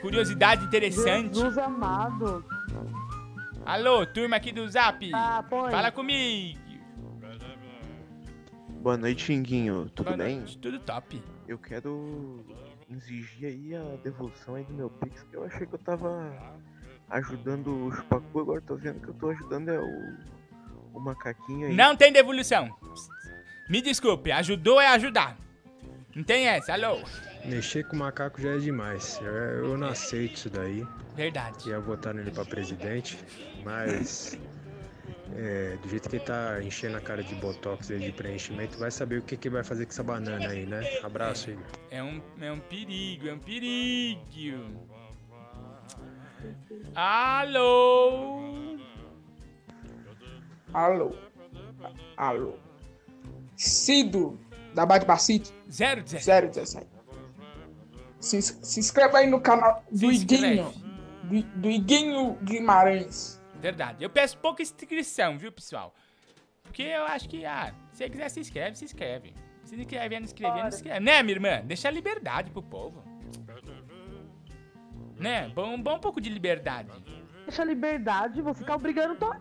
Curiosidade interessante. Jesus amado. Alô, turma aqui do Zap. Ah, põe. Fala comigo. Boa noite, Xinguinho. Tudo Boa bem? noite, Tudo top. Eu quero exigir aí a devolução aí do meu Pix, que eu achei que eu tava ajudando o Chupacu, agora tô vendo que eu tô ajudando é o, o macaquinho aí. Não tem devolução. Me desculpe, ajudou é ajudar. Não tem essa, alô. Mexer com macaco já é demais. Eu, eu não aceito isso daí. Verdade. Ia votar nele pra presidente, mas. é, do jeito que ele tá enchendo a cara de botox e de preenchimento, vai saber o que, que vai fazer com essa banana aí, né? Abraço, Igor. É um, é um perigo, é um perigo. Alô? Alô? Alô? Cido, da Bate Bacite. 017. 017. Se, se inscreva aí no canal do Iguinho. Do, do Iguinho Guimarães. Verdade. Eu peço pouca inscrição, viu, pessoal? Porque eu acho que, ah, se você quiser se inscreve, se inscreve. Se não quiser não inscrever, não inscreve. Né, minha irmã? Deixa a liberdade pro povo. Né? Bom, bom um pouco de liberdade. Deixa liberdade, você tá obrigando todo.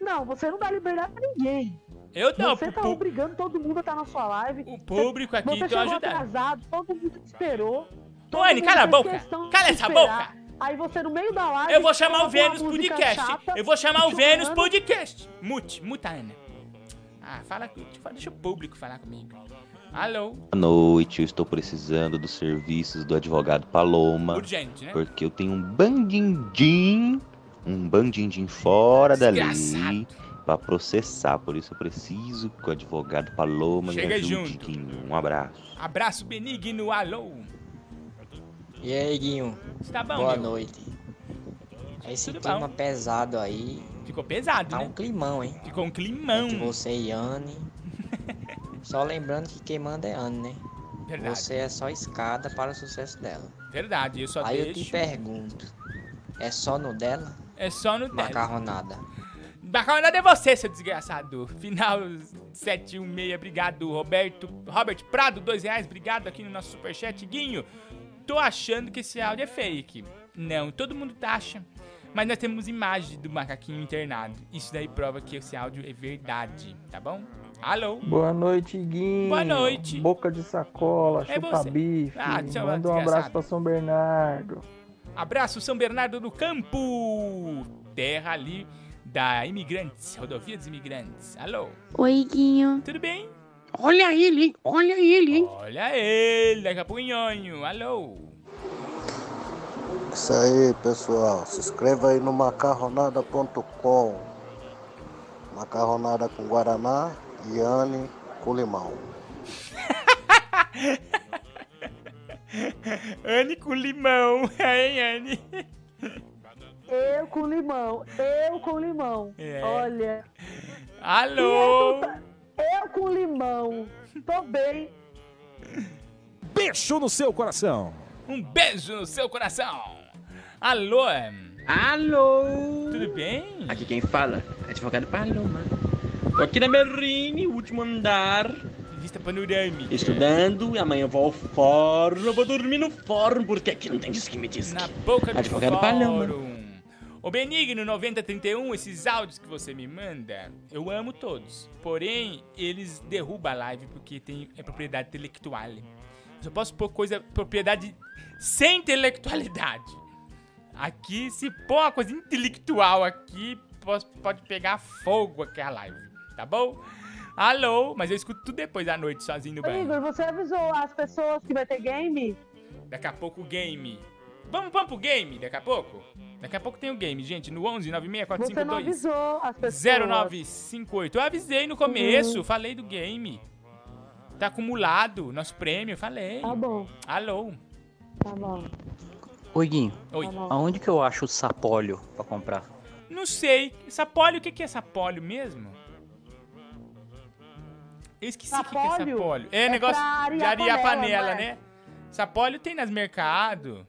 Não, você não dá liberdade pra ninguém. Eu não, Você tá obrigando todo mundo a estar na sua live. O público aqui, você tô chegou ajudando. atrasado, todo mundo te esperou. mundo cala a boca. Cala essa boca. Aí você no meio da live. Eu vou chamar o Vênus Podcast. chata, Eu vou chamar o. Vênus Podcast. Mute, muta, Ana. Ah, fala, deixa o público falar comigo. Alô? Boa noite, eu estou precisando dos serviços do advogado Paloma. Urgente, né? Porque eu tenho um bandindim, um bandindim fora dali Desgraçado. pra processar. Por isso eu preciso que o advogado Paloma Chega me ajude, junto. Guinho. Um abraço. Abraço benigno, alô. E aí, Guinho? Tá bom, Boa meu? noite. Esse Tudo clima bom. pesado aí. Ficou pesado, tá né? um climão, hein? Ficou um climão. Entre você e Anne. Só lembrando que quem manda é Anne, né? Verdade. Você é só escada para o sucesso dela. Verdade, eu só aí eu deixo. te pergunto. É só no dela? É só no dela. Macarronada. Macarronada é você, seu desgraçado. Final 716, obrigado, Roberto. Robert Prado, dois reais, obrigado aqui no nosso superchat. Guinho, tô achando que esse áudio é fake. Não, todo mundo tá acha. Mas nós temos imagem do macaquinho internado. Isso daí prova que esse áudio é verdade, tá bom? Alô? Boa noite, Guinho. Boa noite. Boca de sacola, É chupa você. bife. Ah, eu- Manda um desgraçado. abraço pra São Bernardo. Abraço São Bernardo do Campo, terra ali da Imigrantes, rodovia dos Imigrantes. Alô? Oi, Guinho. Tudo bem? Olha ele, hein? Olha ele, hein? Olha ele, daqui a pouco nhonho. Alô? Isso aí, pessoal. Se inscreva aí no macarronada.com. Macarronada com Guaraná, Iane com limão. <laughs> Anne com limão, <laughs> hein, Anne? Eu com limão, eu com limão. É. Olha. Alô? Eu com limão. Tô bem. Beijo no seu coração. Um beijo no seu coração. Alô? Alô? Tudo bem? Aqui quem fala é advogado Paloma. Tô aqui na Merrine, último andar. Vista panorâmica. Estudando e amanhã eu vou ao fórum. Eu vou dormir no fórum porque aqui não tem disque me diz. Na boca do Advogado Paloma. fórum. Ô Benigno 9031, esses áudios que você me manda, eu amo todos. Porém, eles derrubam a live porque tem é propriedade intelectual. Eu só posso pôr coisa, propriedade sem intelectualidade. Aqui, se pôr uma coisa intelectual aqui, posso- pode pegar fogo aqui a live, tá bom? Alô, mas eu escuto tudo depois da noite sozinho no banho. Igor, você avisou as pessoas que vai ter game? Daqui a pouco o game. Vamos, vamos pro game daqui a pouco? Daqui a pouco tem o game, gente, no 11 96 Você não 452 avisou as pessoas. 0958. Eu avisei no começo, Uhum. falei do game. Tá acumulado, nosso prêmio, falei. Tá bom. Alô. Tá bom. Oi, Guinho. Oi. Aonde que eu acho o sapólio pra comprar? Não sei. Sapólio, o que que é sapólio mesmo? Eu esqueci o que, que é Sapólio sapólio. É, é negócio de arear a panela, panela, não é? né? Sapólio tem nas mercados.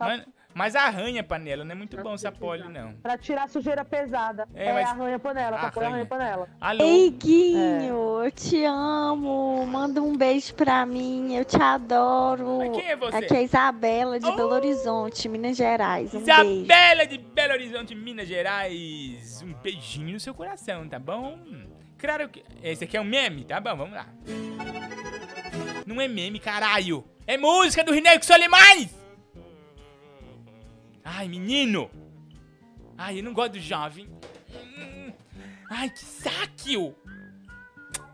Mas, mas arranha a panela, não é muito bom sapólio, não. Pra tirar a sujeira pesada. É, É, mas- arranha panela, pra pôr Arranha. arranha panela. Alô? Ei, Guinho, eu te amo. Manda um beijo pra mim, eu te adoro. Mas quem é você? Aqui é a Isabela de Belo Horizonte, Minas Gerais. Um beijo. Isabela de Belo Horizonte, Minas Gerais. Um beijinho no seu coração, tá bom? Claro que. Esse aqui é um meme, tá bom? Vamos lá. Não é meme, caralho. É música do Rineu que Solimais! Ai, menino! Ai, eu não gosto do jovem. Ai, que saco!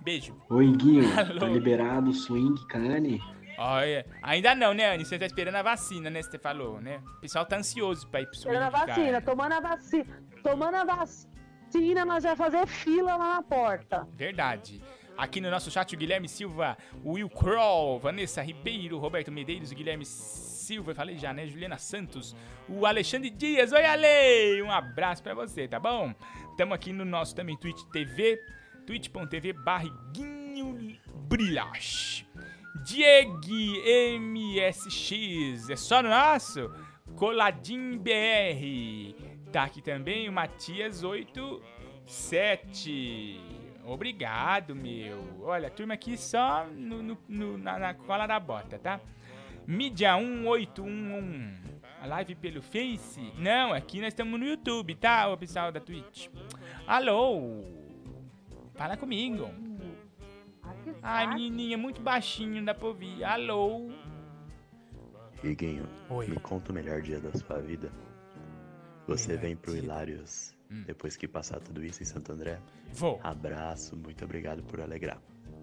Beijo. Oi, Guinho. Tá liberado o swing, cane? Olha, ainda não, né, Anny? Você tá esperando a vacina, né? Você falou, né? O pessoal tá ansioso pra ir pro swing, Esperando a cara. vacina, tomando a vacina. Tomando a vacina, nós vamos fazer fila lá na porta. Verdade. Aqui no nosso chat, o Guilherme Silva, o Will Kroll, Vanessa Ribeiro, Roberto Medeiros, o Guilherme Silva, falei já, né? Juliana Santos, o Alexandre Dias. Oi, Ale! Um abraço pra você, tá bom? Tamo aqui no nosso também Twitch TV, twitch.tv barriguinho brilhas. Diego MSX, é só no nosso? Coladinho BR. Tá aqui também o Matias 87. Obrigado, meu. Olha, a turma aqui só no, no- no- na, na cola da bota, tá? Mídia 1811. A live pelo Face? Não, aqui nós estamos no YouTube, tá, o pessoal da Twitch? Alô? Fala comigo. Ai, menininha, muito baixinho, dá pra ouvir. Alô? Iguinho, Oi. me conta o melhor dia da sua vida. Você vem pro Hilários depois que passar tudo isso em Santo André? Vou. Abraço, muito obrigado por alegrar.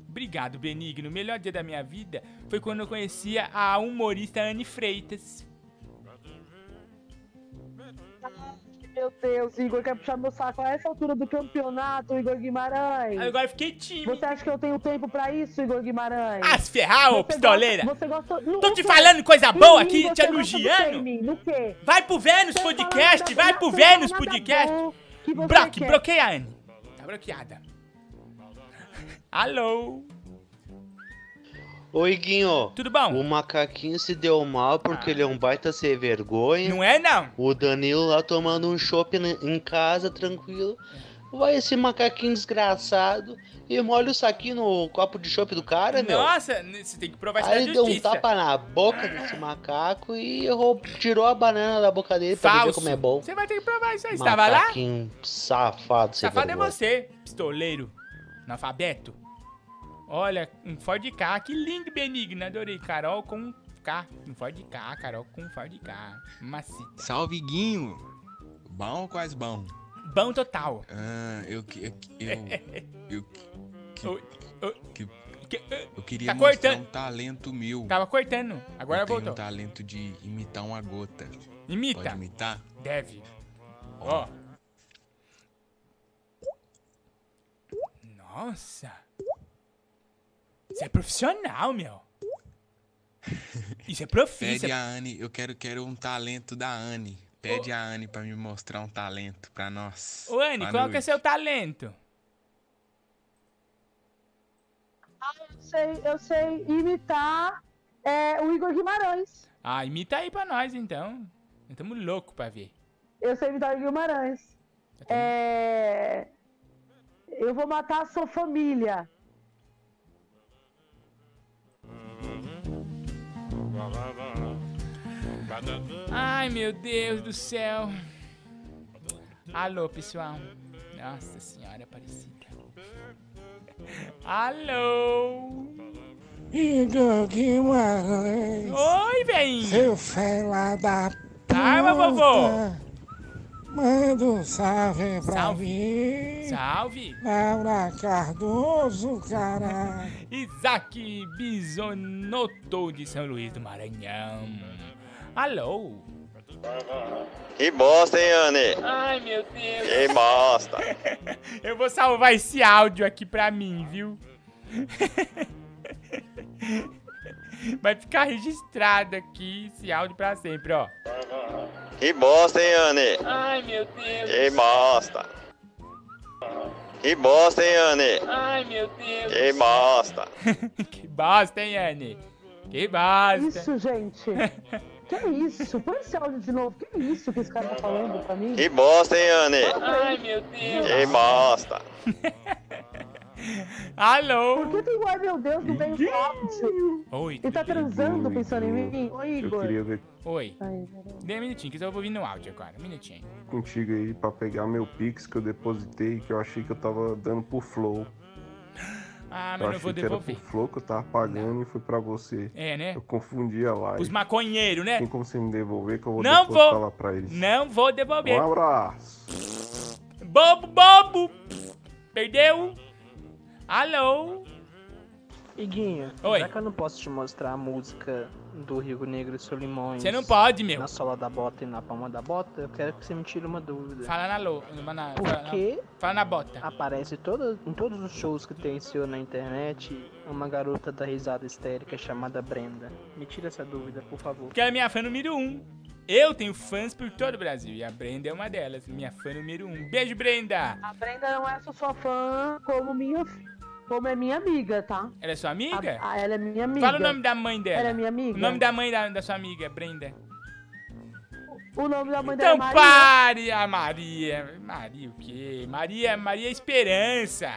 Obrigado, Benigno. O melhor dia da minha vida foi quando eu conhecia a humorista Anne Freitas. Meu Deus, Igor quer puxar meu saco a essa altura do campeonato, Igor Guimarães. Agora eu fiquei tímido. Você acha que eu tenho tempo pra isso, Igor Guimarães? Ah, se ferrar, ô pistoleira! gosta- Você gosta... no- Tô te falando coisa boa aqui, te elogiando. No quê? Vai pro Vênus Você Podcast, fala vai pro Vênus Podcast. Brock, quer. bloqueia a Anne. Tá bloqueada. Alô? Oi, Guinho. Tudo bom? O macaquinho se deu mal porque ele é um baita sem vergonha. Não é, não? O Danilo lá tomando um chopp em casa, tranquilo. Vai esse macaquinho desgraçado e molha o saquinho no copo de chopp do cara, meu. Nossa, você tem que provar isso Aí deu um tapa na boca desse macaco e roub- tirou a banana da boca dele pra ver Falso. como é bom. Você vai ter que provar isso aí. Você tava lá? Macaquinho safado, Safado é você, pistoleiro. Analfabeto. Olha, um Ford K. Que lindo, Benigno. Adorei. Carol com K. Um Ford K. Carol com Ford K. Macita. Salve, Guinho. Bom ou quase bom? Bom total. Ah, eu... Eu... Eu... <laughs> eu, Oi, que- Que- eu queria Tá mostrar cortando. um talento meu. Tava cortando. Agora eu tenho voltou. um talento de imitar uma gota. Imita. Pode imitar? Deve. Ó. Nossa. Você é profissional, meu. Isso é profissional. Pede a Anne, eu quero, quero um talento da Anne. Pede a Anne pra me mostrar um talento pra nós. Ô, Anne, qual que é noite. seu talento? Ah, eu sei, eu sei imitar é, o Igor Guimarães. Ah, imita aí pra nós, então. Estamos loucos pra ver. Eu sei imitar o Igor Guimarães. É... Eu vou matar a sua família. Ai, meu Deus do céu. Alô, pessoal. Nossa senhora Aparecida. Alô. Igor Guimarães. Oi, veinho. Seu fela da puta. Calma, vovô. Manda um salve pra Salve. mim. Salve. Laura Cardoso, caralho. <laughs> Isaac Bisonotto de São Luís do Maranhão. Alô. Que bosta, hein, Anne? Ai, meu Deus. Que bosta. <laughs> Eu vou salvar esse áudio aqui pra mim, viu? <laughs> Vai ficar registrado aqui esse áudio pra sempre, ó. Que bosta, hein, Anne? Ai, meu Deus. Que bosta. Que bosta, hein, Anne? Ai, meu Deus. Que bosta. <laughs> que bosta, hein, Anne? Que bosta. Isso, gente. Que isso? Põe esse áudio de novo. Que isso que esse cara tá falando pra mim? Que bosta, hein, Anne? Ai, meu Deus. Que bosta. <laughs> Alô? Por que tem ai meu Deus no meio do áudio? Oi. Ele tá transando Oi, pensando em mim? Oi, Eu Igor. queria ver Oi. Dê um minutinho, que eu vou ouvir no áudio agora. Um minutinho. contigo aí pra pegar meu Pix que eu depositei, que eu achei que eu tava dando pro Flow. <gasps> Ah, eu mas eu achei vou que era devolver. pro eu tava pagando e foi pra você. É, né? Eu confundi a live. Os maconheiros, né? Tem como você me devolver que eu vou Não vou. lá pra eles. Não vou devolver. Um abraço. Bobo, bobo. Perdeu. Alô? Iguinho, Oi. já que eu não posso te mostrar a música do Rio Negro e Solimões... Você não pode, meu. Na sola da bota e na palma da bota, eu quero que você me tire uma dúvida. Fala na lô. Na, na, Por fala, que fala na bota. aparece todo, em todos os shows que tem seu na internet uma garota da risada histérica chamada Brenda? Me tira essa dúvida, por favor. Porque ela é minha fã número um. Eu tenho fãs por todo o Brasil. E a Brenda é uma delas. Minha fã número um. Beijo, Brenda. A Brenda não é só sua fã como minha como é minha amiga, tá? Ela é sua amiga? Ah, ela é minha amiga. Fala o nome da mãe dela. Ela é minha amiga. O nome da mãe da, da sua amiga, Brenda. O nome da mãe dela Então é Maria. pare, a Maria. Maria o quê? Maria, Maria Esperança.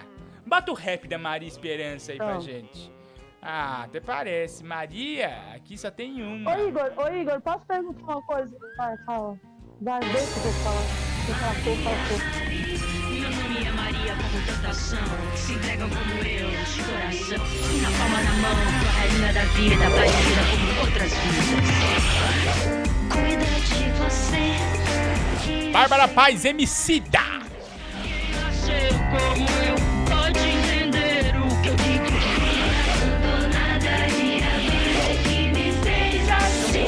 Bota o rap da Maria Esperança aí pra Não. gente. Ah, até parece. Maria, aqui só tem uma. Ô Igor, ô Igor, posso perguntar uma coisa? Vai, fala. Vai, deixa eu falar. Deixa eu falar, eu Meu Maria como tentação Se entregam como eu, de coração E na palma da mão, tua rainha da vida Parecida como outras vidas. Cuida de você Bárbara Paz, Emicida. Ser como eu, pode entender o que eu digo. Assim.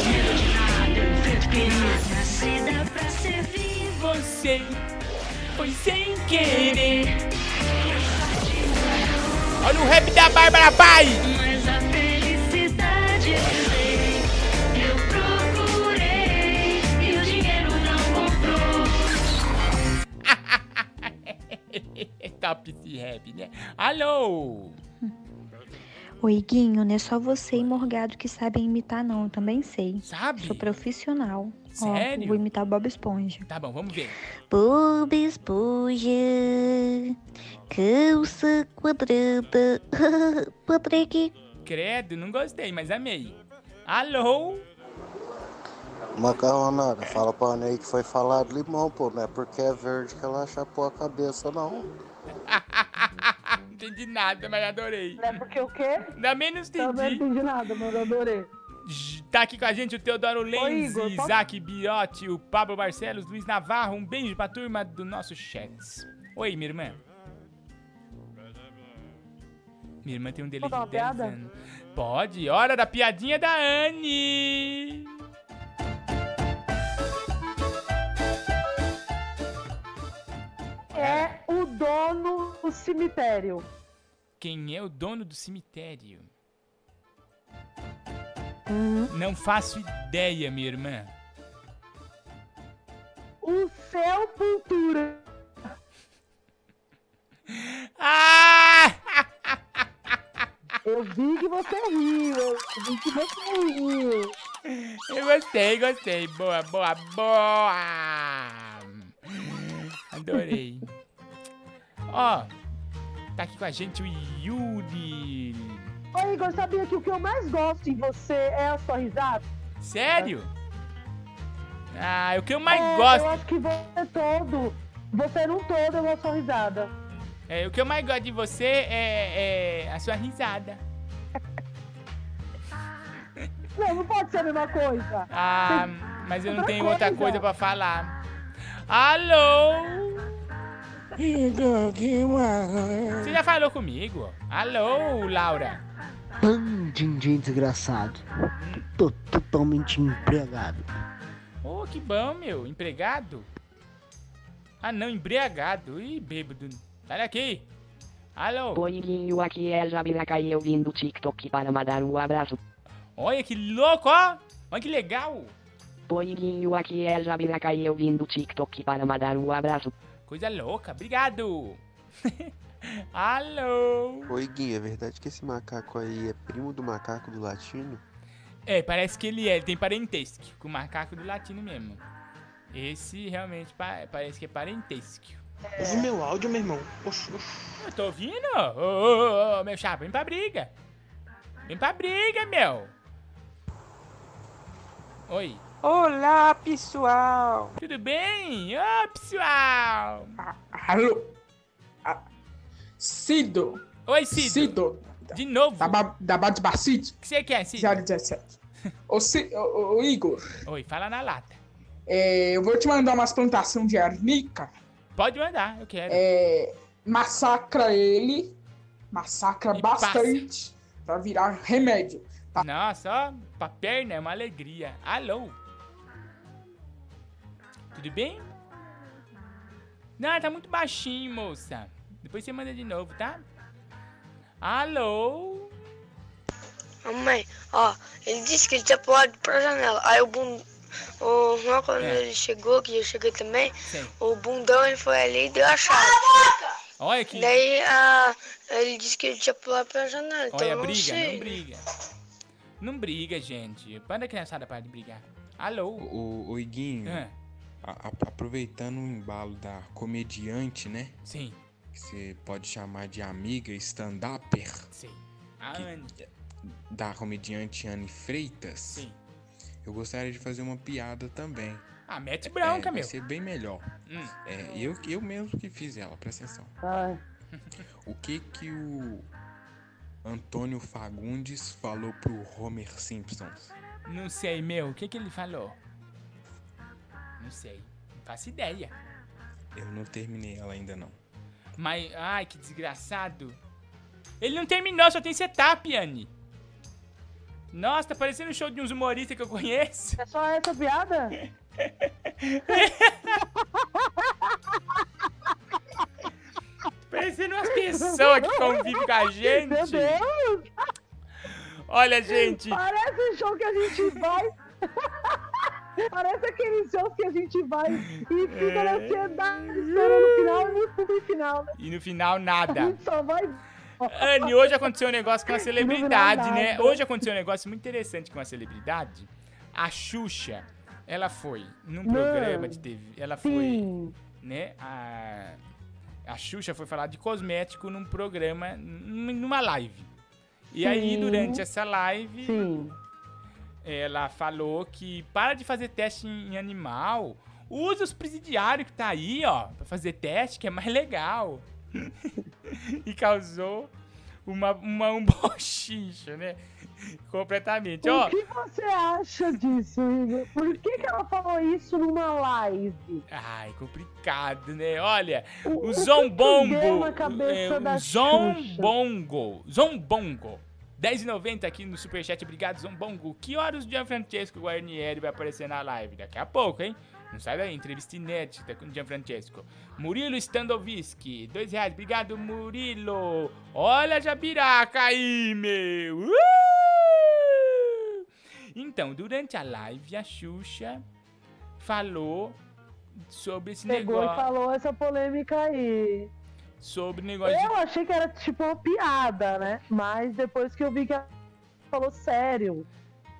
Nascida pra servir você Foi sem querer. Olha o rap da Bárbara Paz. Mas a felicidade eu sei, eu procurei e o dinheiro não comprou. <laughs> Top esse rap, né? Alô? Oi, Guinho, não é só você e Morgado que sabem imitar, não. Eu também sei. Sabe? Sou profissional. Ó, Sério? vou imitar o Bob Esponja. Tá bom, vamos ver. Bob Esponja, calça quadrada, <laughs> Patrick. Credo, não gostei, mas amei. Alô? Macarronada, fala pra Ana aí que foi falado limão, pô, não é porque é verde que ela chapou a cabeça, não. Não <laughs> entendi nada, mas adorei. Não é porque o quê? Também não entendi. Também não entendi nada, mas adorei. Tá aqui com a gente o Teodoro Lenz, Igor, posso- Isaac Biotti, o Pablo Barcelos, Luiz Navarro. Um beijo pra turma do nosso chat. Oi, minha irmã. Minha irmã tem um delay Posso de dar uma 10 piada? anos. Pode, hora da piadinha da Anne. É dono do cemitério. Quem é o dono do cemitério? Uhum. Não faço ideia, minha irmã. O céu cultura. <laughs> Ah! Eu vi que você riu, eu vi que você riu. Eu gostei, gostei. Boa, boa, boa. Adorei. Ó, tá aqui com a gente o Yuri. Ô Igor, sabia que o que eu mais gosto em você é a sua risada? Sério? Ah, o que eu mais É, gosto. Eu acho que você todo, você não todo é a sua risada. É, o que eu mais gosto de você é, é a sua risada. <laughs> Não, não pode ser a mesma coisa. Ah, mas eu não outra tenho outra coisa. coisa pra falar. Alô? Igor Guimarães. Você já falou comigo? Alô, Laura? Bandinho desgraçado. Tô totalmente empregado. Ô, que bom, meu. Empregado? Ah, não, embriagado. Ih, bêbado. Sai daqui. Alô? Oi, Guinho, aqui é Jabiraca e eu vim do TikTok para mandar um abraço. Olha que louco, ó. Olha que legal. Oi, Guinho, aqui é Jabiraca e eu vim do TikTok para mandar um abraço. Coisa louca. Obrigado. <laughs> Alô? Oi, Gui, é verdade que esse macaco aí é primo do macaco do latino? É, parece que ele é, ele tem parentesco com o macaco do latino mesmo. Esse realmente pa- parece que é parentesco. Ouve meu áudio, meu irmão. Oxi, oxi. Eu tô ouvindo? Ô, ô, ô, ô, meu chapa, vem pra briga. Vem pra briga, meu. Oi. Olá, pessoal. Tudo bem? Ô, pessoal. Alô? Ah, Cido. Oi, Cido. Cido. De novo? Da, da Bad Bacite. O que você quer, Cido? 017. Ô, Ci- ô, ô, ô, Igor, Oi, fala na lata. é, eu vou te mandar umas plantações de arnica. Pode mandar, eu quero. É, massacra ele. Massacra E passa. bastante. Pra virar remédio. Tá? Nossa, ó, pra perna é uma alegria. Alô? Tudo bem? Não, tá muito baixinho, moça. Depois você manda de novo, tá? Alô? Mamãe, ó, ele disse que ele tinha pulado pra janela. Aí o bundão. O Juan, quando É. ele chegou, que eu cheguei também, Sim. o bundão ele foi ali e deu a chave. Olha que. Daí a, ele disse que ele tinha pulado pra janela. Então Olha, eu não briga, sei. não briga. Não briga, gente. Manda a criançada para de brigar. Alô? O, o Iguinho, Ah. A- aproveitando o embalo da comediante, né? Sim. Que você pode chamar de amiga stand-upper. Sim. A que- Anne. Da comediante Anne Freitas. Sim. Eu gostaria de fazer uma piada também. Ah, mete bronca, é, meu. Vai ser bem melhor. Hum. É, eu, eu mesmo que fiz ela, presta atenção. Ai. O que que o Antônio Fagundes falou pro Homer Simpson? Não sei, meu. O que que ele falou? Não sei. Não faço ideia. Eu não terminei ela ainda não. Mas, ai, que desgraçado. Ele não terminou, só tem setup, Anne. Nossa, tá parecendo um show de uns humoristas que eu conheço. É só essa piada? <laughs> Parecendo umas pessoas que convivem com a gente. Meu Deus! Olha, gente. Parece show que a gente vai. Parece aqueles shows que a gente vai e fica na ansiedade esperando o final e tem final, né? E no final, A nada. gente só vai. Anne, hoje aconteceu um negócio com uma celebridade, né? Hoje aconteceu um negócio muito interessante com uma celebridade. A Xuxa, ela foi num Não. programa de TV. Ela foi, Sim. né? A, a Xuxa foi falar de cosmético num programa, num- numa live. E aí, Sim. durante essa live, Sim. Ela falou que para de fazer teste em em animal, usa os presidiários que tá aí, ó, pra fazer teste, que é mais legal. <laughs> e causou uma, uma, um <laughs> bochicho, né? Completamente. Ó, O que você acha disso, Igor? Por que, que ela falou isso numa live? Ai, complicado, né? Olha, O- o, o que Zombongo. que deu na cabeça é, da o Zombongo. Zombongo. 10,90 aqui no Superchat. Obrigado, Zombongo. Que horas o Gianfrancesco Guarnieri vai aparecer na live? Daqui a pouco, hein? Não sai daí, entrevista inédita com o Gianfrancesco. Murilo Standoviski, dois reais. Obrigado, Murilo. Olha a Jabiraca aí, meu. Uh! Então, durante a live, a Xuxa falou sobre esse Pegou negócio. e falou essa polêmica aí. Sobre o negócio Eu achei que era tipo uma piada, né? Mas depois que eu vi que ela falou sério.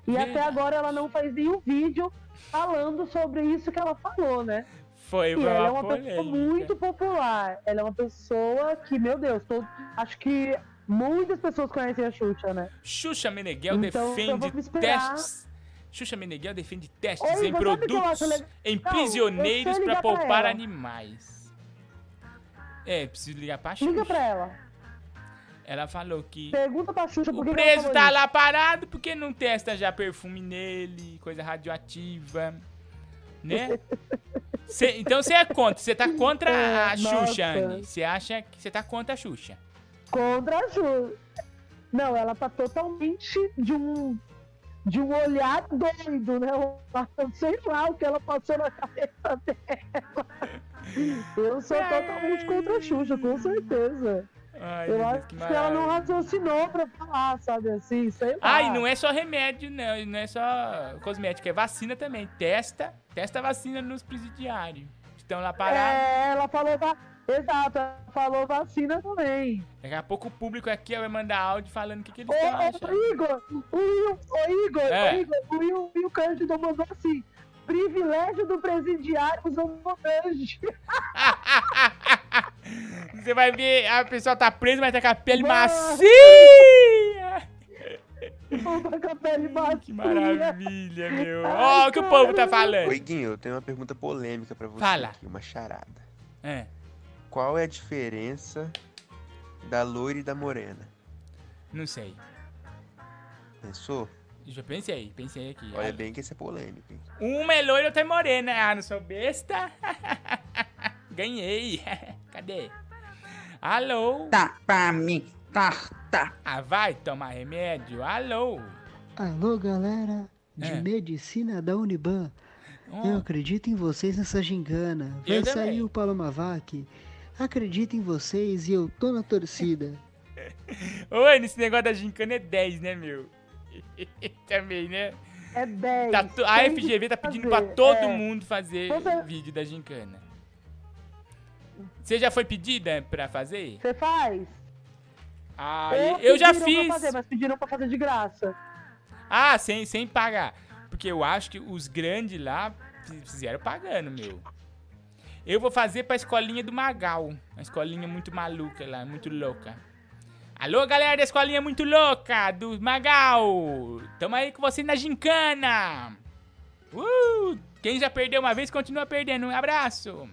E Verdade. até agora ela não fez nenhum vídeo falando sobre isso que ela falou, né? Foi E uma ela é uma pessoa polêmica. muito popular. Ela é uma pessoa que, meu Deus, todo- acho que muitas pessoas conhecem a Xuxa, né? Xuxa Meneghel Então, defende testes. Xuxa Meneghel defende testes Oi, em produtos, em prisioneiros pra poupar animais. É, preciso ligar pra Xuxa. Liga pra ela. Ela falou que Pergunta pra Xuxa por o que ela preso tá lá parado porque não testa já perfume nele, coisa radioativa, né? <laughs> Cê- então você é contra, você tá contra É, a Xuxa. Anne. Você acha que você tá contra a Xuxa? Contra a Xuxa. Não, ela tá totalmente de um de um olhar doido, né? Sei lá o que ela passou na cabeça dela. Eu sou totalmente contra a Xuxa, com certeza. Ai, Eu acho que que ela não raciocinou pra falar, sabe assim? Sei lá. Ah, e não é só remédio, não. Não é só cosmético, é vacina também. Testa, testa a vacina nos presidiários. estão lá parados. É, ela falou. Va... Exato, ela falou vacina também. Daqui a pouco o público aqui vai mandar áudio falando o que, que eles Ô, estão ô. Igor, o, Will- ô, Igor, É. ô, Igor, o Will Cândido mandou assim: privilégio do presidiário usando Monange. <laughs> Você vai ver, a pessoa tá presa, mas tá com a pele Nossa. macia. Tá. Que maravilha, meu. Ó, o que o povo tá falando. Oi, Guinho, eu tenho uma pergunta polêmica pra você Fala. aqui, uma charada. É. Qual é a diferença da loira e da morena? Não sei. Pensou? Já pensei, pensei aqui. Olha bem que esse é polêmico, hein? Uma é loira e outra é morena. Ah, não sou besta? <laughs> Ganhei. <laughs> Cadê? Alô? Tá pra mim, tá, tá. Ah, vai tomar remédio? Alô? Alô, galera de É. medicina da Uniban. Eu acredito em vocês nessa gingana. Vai Eu também. sair o Palomavac. Acredito em vocês e eu tô na torcida. <laughs> Oi, nesse negócio da gincana é 10, né, meu? <laughs> Também, né? É 10. Tá to- a FGV tá pedindo fazer, pra todo é. mundo fazer Você- vídeo da gincana. Você já foi pedida pra fazer? Você faz? Ah, eu, já pediram fiz. Pra fazer, mas pediram pra fazer de graça. Ah, sem, sem pagar. Porque eu acho que os grandes lá fizeram pagando, meu. Eu vou fazer pra escolinha do Magal. Uma escolinha muito maluca lá, muito louca. Alô, galera da escolinha muito louca, do Magal. Tamo aí com você na gincana. Uh! Quem já perdeu uma vez, continua perdendo. Um abraço.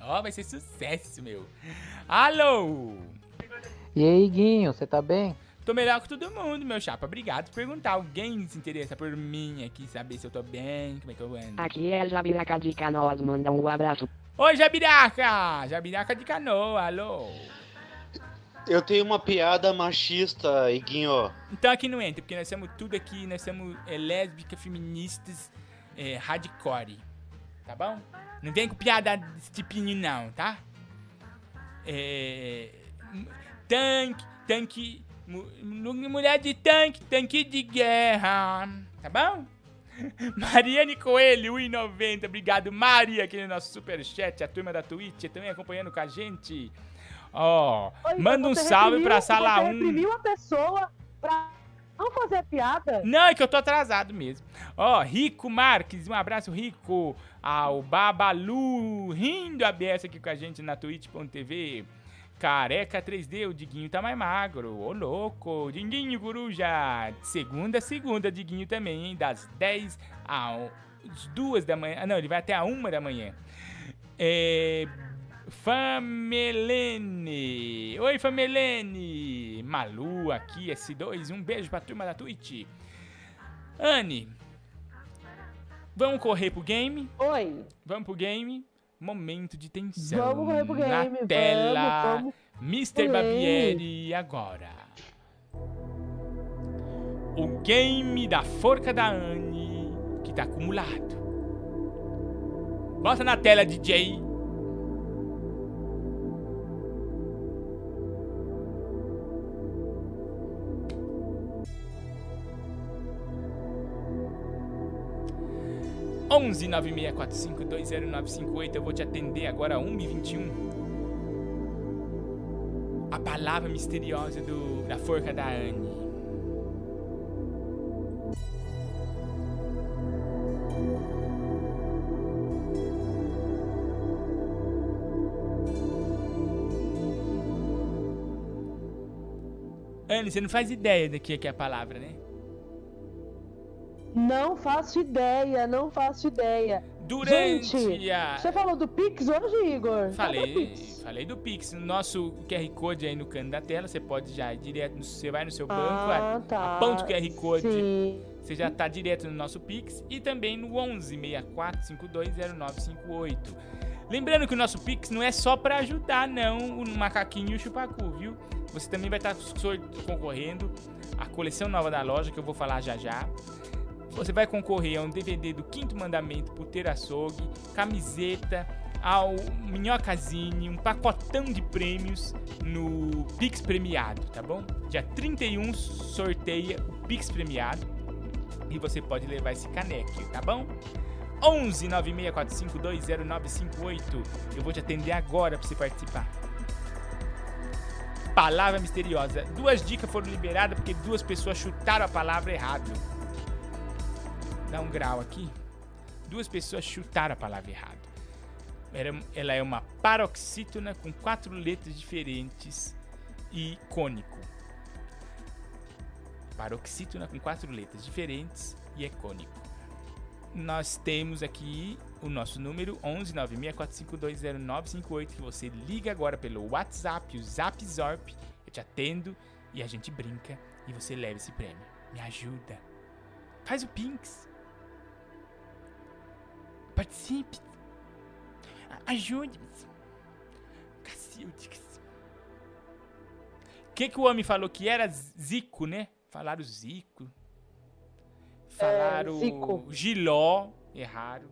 Ó, vai ser sucesso, meu. Alô! E aí, Guinho, você tá bem? Tô melhor que todo mundo, meu chapa. Obrigado por perguntar. Alguém se interessa por mim aqui, saber se eu tô bem, como é que eu ando. Aqui é Jabiraca de Canoas, manda um abraço. Oi, Jabiraca! Jabiraca de canoa, alô. Eu tenho uma piada machista, Iguinho. Então aqui não entra, porque nós somos tudo aqui, nós somos é, lésbicas, feministas, é, hardcore. Tá bom? Não vem com piada desse tipinho não, tá? É... Tanque, tanque... mu- mu- Mulher de tanque, tanque de guerra. Tá bom? <laughs> Mariane Coelho, 1,90. Obrigado, Maria, aqui no nosso superchat. A turma da Twitch também acompanhando com a gente. Ó, Igor, manda um você salve reprimiu- pra sala Você 1. reprimiu a pessoa pra não fazer piada? Não, é que eu tô atrasado mesmo. Ó, Rico Marques, um abraço, Rico. Ao Babalu, rindo a beça aqui com a gente na twitch.tv. Careca 3D, o Diguinho tá mais magro. Ô, louco. Diguinho Coruja. Segunda segunda, Diguinho também, hein? Das 10 às 2 da manhã. Ah, não, ele vai até a 1 da manhã. É... Famelene. Oi, Famelene. Malu aqui, S2. Um beijo pra turma da Twitch. Anne, vamos correr pro game? Oi. Vamos pro game. Momento de tensão. Vamos pro Na game, tela. vamos, vamos Mr. Barbieri agora. O game da forca da Anne que tá acumulado. Bota na tela, DJ. Onze nove seis quatro cinco dois zero nove cinco oito eu vou te atender agora 1 e 21 a palavra misteriosa do, da forca da Anne. Anne, você não faz ideia do que que é a palavra, né? Não faço ideia, não faço ideia. Durante Gente, a- você falou do Pix hoje, Igor? Falei, Pix? falei do Pix. No nosso QR Code aí no canto da tela, você pode já ir direto, no, você vai no seu Ah, banco, tá. aponta o QR Code, Sim. você já tá direto no nosso Pix e também no 11 64 520958. Lembrando que o nosso Pix não é só pra ajudar, não, o macaquinho e o chupacu, viu? Você também vai estar concorrendo à coleção nova da loja, que eu vou falar já já. Você vai concorrer a um DVD do Quinto Mandamento por ter açougue, camiseta, ao Minhocazine, um pacotão de prêmios no Pix Premiado, tá bom? Dia 31 sorteia o Pix Premiado e você pode levar esse caneco, tá bom? 11 964520958. Eu vou te atender agora pra você participar. Palavra misteriosa. Duas dicas foram liberadas porque duas pessoas chutaram a palavra errado. Dá um grau aqui. Duas pessoas chutaram a palavra errado. Era- Ela é uma paroxítona com quatro letras diferentes e cônico. Paroxítona com quatro letras diferentes e é cônico. Nós temos aqui o nosso número 11 964520958 que você liga agora pelo WhatsApp, o Zap Zorp. Eu te atendo e a gente brinca e você leva esse prêmio. Me ajuda. Faz o Pinks. Participe. Ajude-me. Cacilde. O que, que o homem falou que era Zico, né? Falaram Zico. Falaram Zico. Giló. Erraram.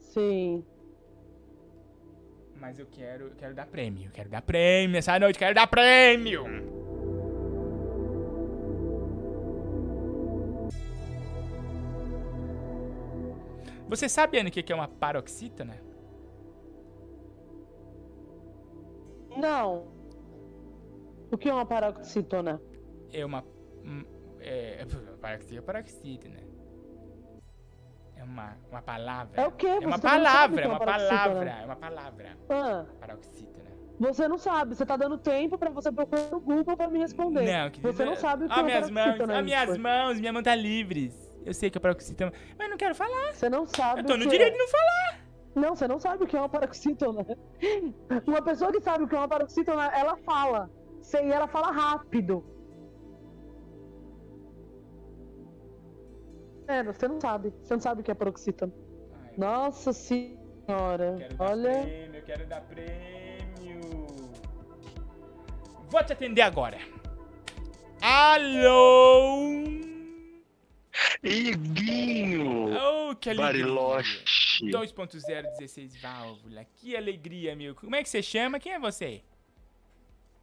Sim. Mas eu quero, eu quero dar prêmio. Eu quero dar prêmio essa noite. Quero dar prêmio. Você sabe, Ana, o que que é uma paroxítona? Não. O que é uma paroxítona? É uma. hum, É, paroxítona, paroxítona. É uma, uma palavra. É o quê? É uma palavra, que é é uma palavra. É uma palavra. Ah, Paroxítona. você não sabe. Você tá dando tempo pra você procurar no Google pra me responder. Não, querida. Você não sabe o que Ó, é uma minhas mãos, minhas mãos, minha mão tá livres. Eu sei que é paroxítona, mas eu não quero falar. Você não sabe Eu tô no que direito é. de não falar. Não, você não sabe o que é uma paroxítona. <laughs> Uma pessoa que sabe o que é uma paroxítona, ela fala. Sem ela fala rápido. É, você não sabe. Você não sabe o que é paroxítona. Nossa senhora. Quero dar Olha. prêmio, eu quero dar prêmio. Vou te atender agora. Alô? Iguinho! Oh, que alegria. Bariloche. 2.0, 16 válvula. Que alegria, meu. Como é que você chama? Quem é você?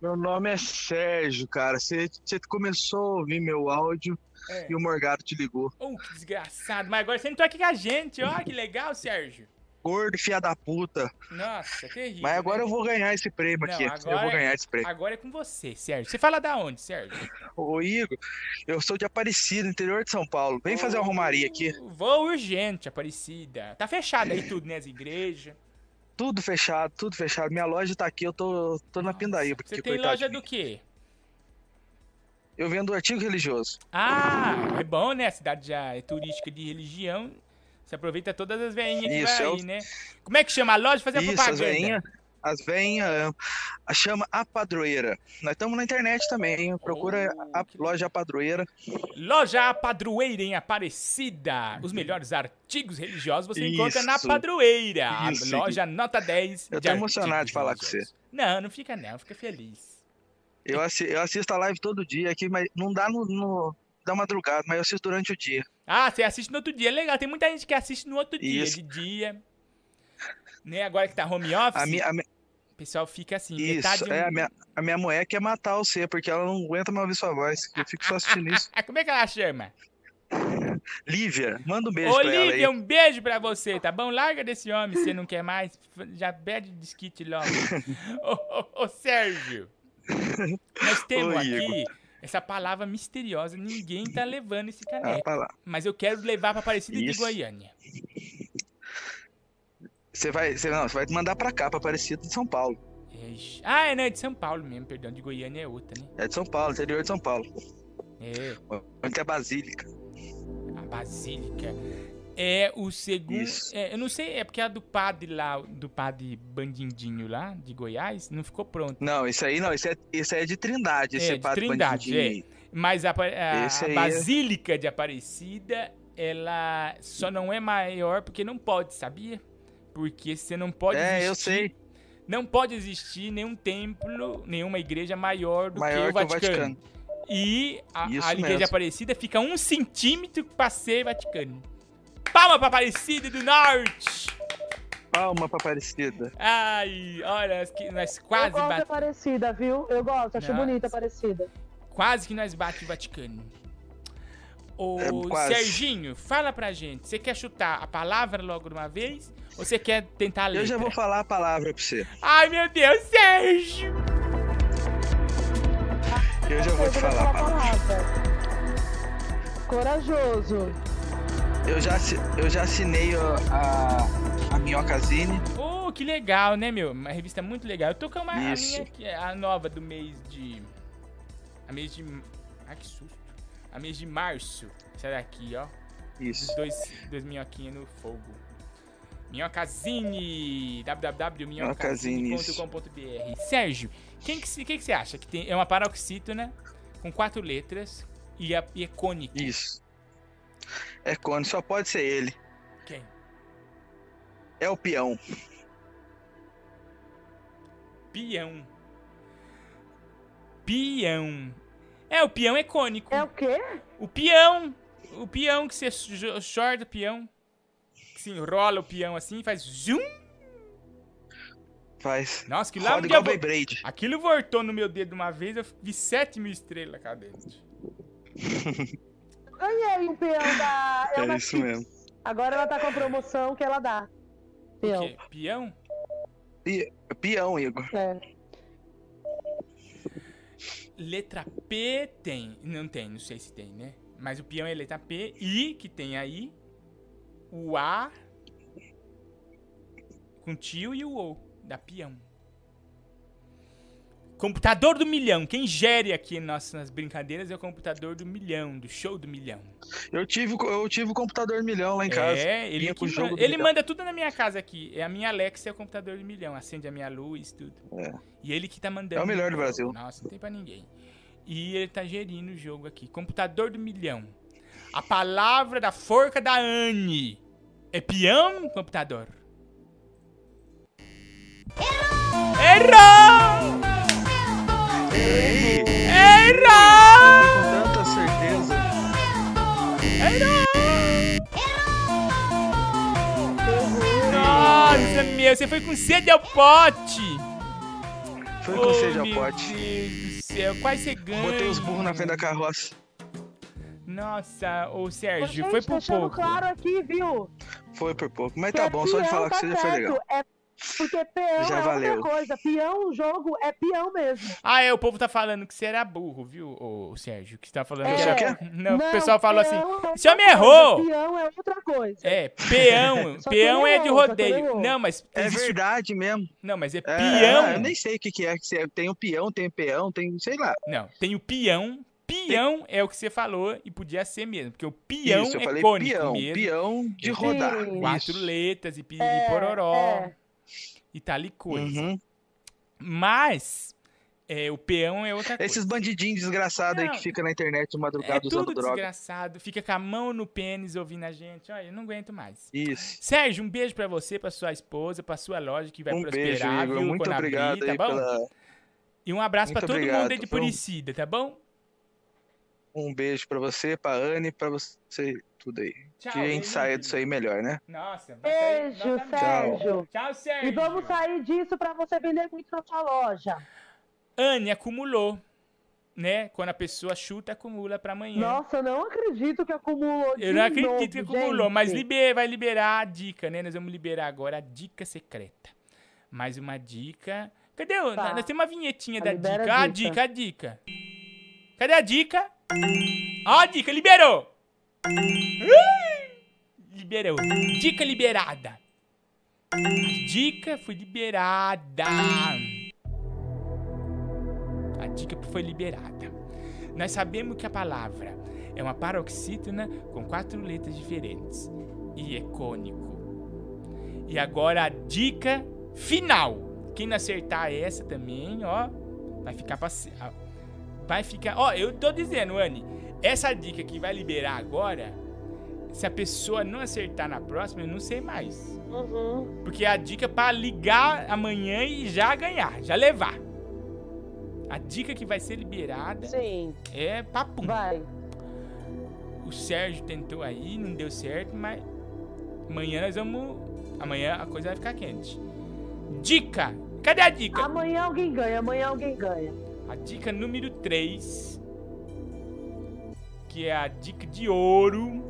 Meu nome é Sérgio, cara. Você começou a ouvir meu áudio É. e o Morgado te ligou. Oh, que desgraçado. Mas agora você entrou aqui com a gente. Ó, que legal, Sérgio. Gordo, filha da puta. Nossa, terrível. Mas agora né? eu vou ganhar esse prêmio Não, aqui. Eu vou ganhar esse prêmio. Agora é com você, Sérgio. Você fala da onde, Sérgio? Ô, Igor, eu sou de Aparecida, interior de São Paulo. Vem fazer uma romaria aqui. Vou urgente, Aparecida. Tá fechado aí tudo, né? As igrejas. Tudo fechado, tudo fechado. Minha loja tá aqui, eu tô, tô na Pindaíba. Você aqui, tem loja do quê? Eu vendo artigo religioso. Ah, é bom, né? A cidade já é turística de religião. Você aproveita todas as veinhas que Isso, vai aí, né? Como é que chama a loja? Fazer a Isso, propaganda. as veinhas. As veinhas chama A Padroeira. Nós estamos na internet também. hein? Procura Oh, a loja A Padroeira. Loja A Padroeira em Aparecida. Os melhores artigos religiosos você encontra na Isso. Padroeira. A Isso. loja nota 10. Eu tô emocionado de falar com religiosos. você. Não, não fica não, fica feliz. Eu, assi- eu assisto a live todo dia aqui, mas não dá no, no- da madrugada, mas eu assisto durante o dia. Ah, você assiste no outro dia, legal. Tem muita gente que assiste no outro dia, Isso. de dia. Né? Agora que tá home office, A minha, a minha- o pessoal fica assim, isso, é, a minha, a minha mulher quer matar você, porque ela não aguenta mais ouvir sua voz. Eu fico só assistindo isso. Ah, <laughs> como é que ela chama? Lívia, manda um beijo Ô, pra ela aí. Lívia, um beijo pra você, tá bom? Larga desse homem você não quer mais. Já pede desquite logo. <laughs> ô, ô, ô, Sérgio, nós temos aqui Igor. Essa palavra misteriosa. Ninguém tá levando esse caneco. palavra. Mas eu quero levar pra Aparecida de Isso. Goiânia. Você vai, você, não, você vai mandar pra cá, pra Aparecida de São Paulo. Ixi. Ah, é, não, é de São Paulo mesmo, perdão. De Goiânia é outra, né? É de São Paulo, interior de São Paulo. É. Onde tem a Basílica. A Basílica. É o segundo. É, eu não sei, é porque a do padre lá, do padre Bandindinho lá, de Goiás, não ficou pronto. Não, isso aí não, isso é, isso aí é de Trindade, esse É, de padre Trindade, bandidinho. é. Mas a, a- a é- Basílica de Aparecida, ela só não é maior porque não pode, sabia? Porque você não pode É, eu existir- sei. Não pode existir nenhum templo, nenhuma igreja maior do Maior que o Vaticano. Vaticano. E a, Isso a igreja mesmo. Aparecida fica um centímetro pra ser Vaticano. Palma pra Aparecida do Norte! Palma pra Aparecida. Ai, olha, nós Eu quase gosto da batemos. Aparecida, viu? Eu gosto, acho Nossa. bonita a Aparecida. Quase que nós bate o Vaticano. Ô, É. Serginho, fala pra gente. Você quer chutar a palavra logo de uma vez? Ou você quer tentar ler? Eu já vou falar a palavra pra você. Ai, meu Deus, Sérgio! Eu já vou te falar a palavra. Corajoso. Eu já, eu já assinei a, a Minhocazine. Oh, que legal, né, meu? Uma revista muito legal. Eu tô com uma, a Isso. minha aqui, a nova do mês de. A mês de. Ai, que susto. A mês de março. Essa daqui, ó. Isso. Dois, dois minhoquinhos no fogo. Minhocazine! www.minhocazine.com.br Sérgio, quem que, quem que você acha que tem? É uma paroxítona com quatro letras e é, e é cônico. Isso. É Cone, só pode ser ele. Quem? É o peão. Peão. Peão. É, o peão é cônico. É o quê? O peão. O peão que você shorta o peão. Que se enrola o peão assim e faz zoom. Faz. Nossa, que lá Roda igual vo-. Aquilo voltou no meu dedo uma vez, eu vi 7 mil estrelas cá dentro. <laughs> Ganhei um peão da. É isso mesmo. Agora ela tá com a promoção que ela dá. Peão. quê? Peão? Pi- Peão, Igor. É. Letra P tem. Não tem, não sei se tem, né? Mas o peão é letra P. I, que tem aí. O A. Com tio e o O. Da peão. Computador do milhão. Quem gere aqui nas, nas brincadeiras é o computador do milhão, do show do milhão. Eu tive, o- eu tive o computador milhão lá em casa. É, ele, jogo manda, do ele milhão. manda tudo na minha casa aqui. É a minha Alexa é o computador do milhão. Acende a minha luz, tudo. E ele que tá mandando. É o melhor do. Brasil. Nossa, não tem pra ninguém. E ele tá gerindo o jogo aqui. Computador do milhão. A palavra da forca da Anne. É peão, computador? Errou! Errou! Com tanta certeza. Nossa, meu, você foi com sede ao pote. Foi com Oh, sede ao meu pote. Deus do céu, quase você ganha. Botei os burros na frente da carroça. Nossa, ô Sérgio, foi por pouco. claro aqui, viu? Foi por pouco. Mas Que tá bom, só de falar que você já foi legal. É porque peão Já é valeu. outra coisa. Peão, o jogo é peão mesmo. Ah, é, o povo tá falando que você era burro, viu, ô, Sérgio? Que você tá falando É. que Você era... o quê? Não, o Não, pessoal falou assim, é esse homem coisa, errou. Peão é outra coisa. É, peão, <laughs> peão é de rodeio. Não, mas É existe- verdade mesmo. Não, mas é É, peão. é, eu nem sei o que, que é. Tem o peão, tem o peão, tem. sei lá. Não, tem o peão. Peão é o que você falou e podia ser mesmo, porque o peão Isso, eu é falei cônico peão, mesmo. peão de rodar. Quatro Isso. letras e piriri É, pororó é. E tal e coisa. Uhum. Mas é, o peão é outra coisa. Esses bandidinhos desgraçados aí que ficam na internet de madrugada É usando tudo droga. desgraçado, fica com a mão no pênis ouvindo a gente. Olha, eu não aguento mais. Isso. Sérgio, um beijo pra você, pra sua esposa, pra sua loja que vai Um beijo, prosperar, Igor. viu? Muito abrir, obrigado tá aí bom? pela. E um abraço pra Muito todo obrigado. mundo aí de Foi um- tá bom? Um beijo pra você, pra Anne, pra você, tudo aí. Tchau, que a gente saia disso aí melhor, né? Nossa, Beijo, mil. Sérgio. Tchau, Sérgio. E vamos sair disso pra você vender muito na sua loja. Anne acumulou, né? Quando a pessoa chuta, acumula pra amanhã. Nossa, eu não acredito que acumulou. Eu não acredito novo, que acumulou, gente. mas liber, vai liberar a dica, né? Nós vamos liberar agora a dica secreta. Mais uma dica. Cadê? Tá. Nós temos uma vinhetinha Tá, da libera dica. a Ah, dica. dica, a dica. Cadê a dica? Ó, a dica, liberou! Liberou. Dica liberada. A dica foi liberada. A dica foi liberada. Nós sabemos que a palavra é uma paroxítona com quatro letras diferentes e é cônico. E agora a dica final. Quem não acertar essa também, ó, vai ficar passe... vai ficar, ó, eu tô dizendo, Anne, essa dica que vai liberar agora, se a pessoa não acertar na próxima, eu não sei mais. Uhum. Porque é a dica pra ligar amanhã e já ganhar, já levar. A dica que vai ser liberada Sim. é papum. Vai. O Sérgio tentou aí, não deu certo, mas amanhã nós vamos. Amanhã a coisa vai ficar quente. Dica! Cadê a dica? Amanhã alguém ganha, amanhã alguém ganha. A dica número 3. que é a dica de ouro.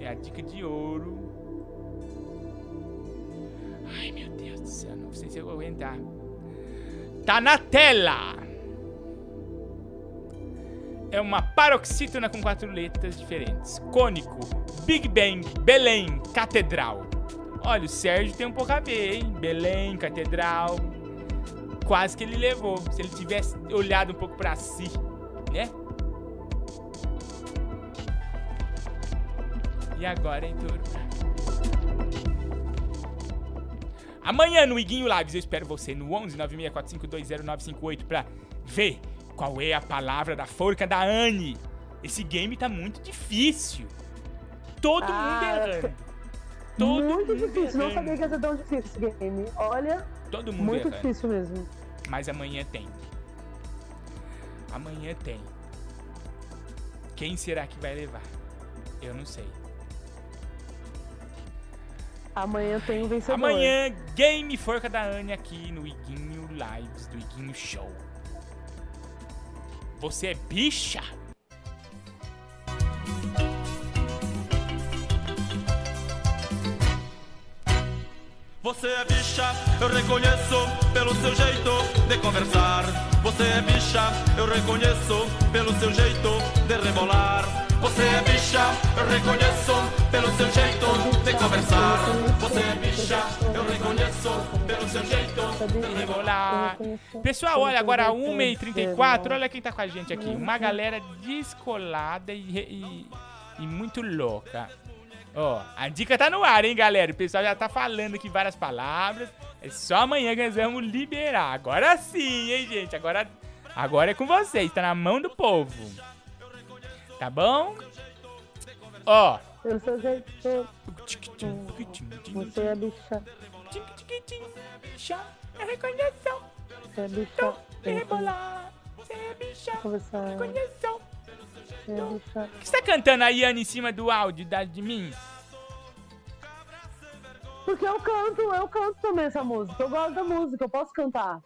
É a dica de ouro. Ai, meu Deus do céu, não sei se eu vou aguentar. Tá na tela! É uma paroxítona com quatro letras diferentes. Cônico, Big Bang, Belém, Catedral. Olha, o Sérgio tem um pouco a ver, hein? Belém, Catedral. Quase que ele levou. Se ele tivesse olhado um pouco pra si, né? E agora, hein, turma? Amanhã no Iguinho Lives eu espero você no 11 964520958 pra ver qual é a palavra da forca da Anne. Esse game tá muito difícil. Todo Ah, mundo errando. <laughs> Todo muito mundo difícil, não errando. sabia que ia ser tão difícil esse game. Olha, Todo mundo muito errando. difícil mesmo. Mas amanhã tem. Amanhã tem. Quem será que vai levar? Eu não sei. Amanhã tem o vencedor. Amanhã, Game Forca da Anne aqui no Iguinho Lives do Iguinho Show. Você é bicha? Você é bicha, eu reconheço pelo seu jeito de conversar. Você é bicha, eu reconheço pelo seu jeito de rebolar. Você é bicha, eu reconheço pelo seu jeito de conversar. Você é bicha, eu reconheço pelo seu jeito de rebolar. Pessoal, olha, agora 1h34, olha quem tá com a gente aqui. Uma galera descolada e, e, e muito louca. Ó, a dica tá no ar, hein, galera? O pessoal já tá falando aqui várias palavras. É só amanhã que nós vamos liberar. Agora sim, hein, gente? Agora, agora é com vocês, tá na mão do povo. Tá bom? Ó, Pelo seu jeito. Você é bicha. bicha, eu reconheço. Você é bicha. De rebolar. Você é bicha, Conversar. Bicha. O que você tá cantando aí, Ana, em cima do áudio da, de mim? Porque eu canto, eu canto também essa música. Eu gosto da música, eu posso cantar.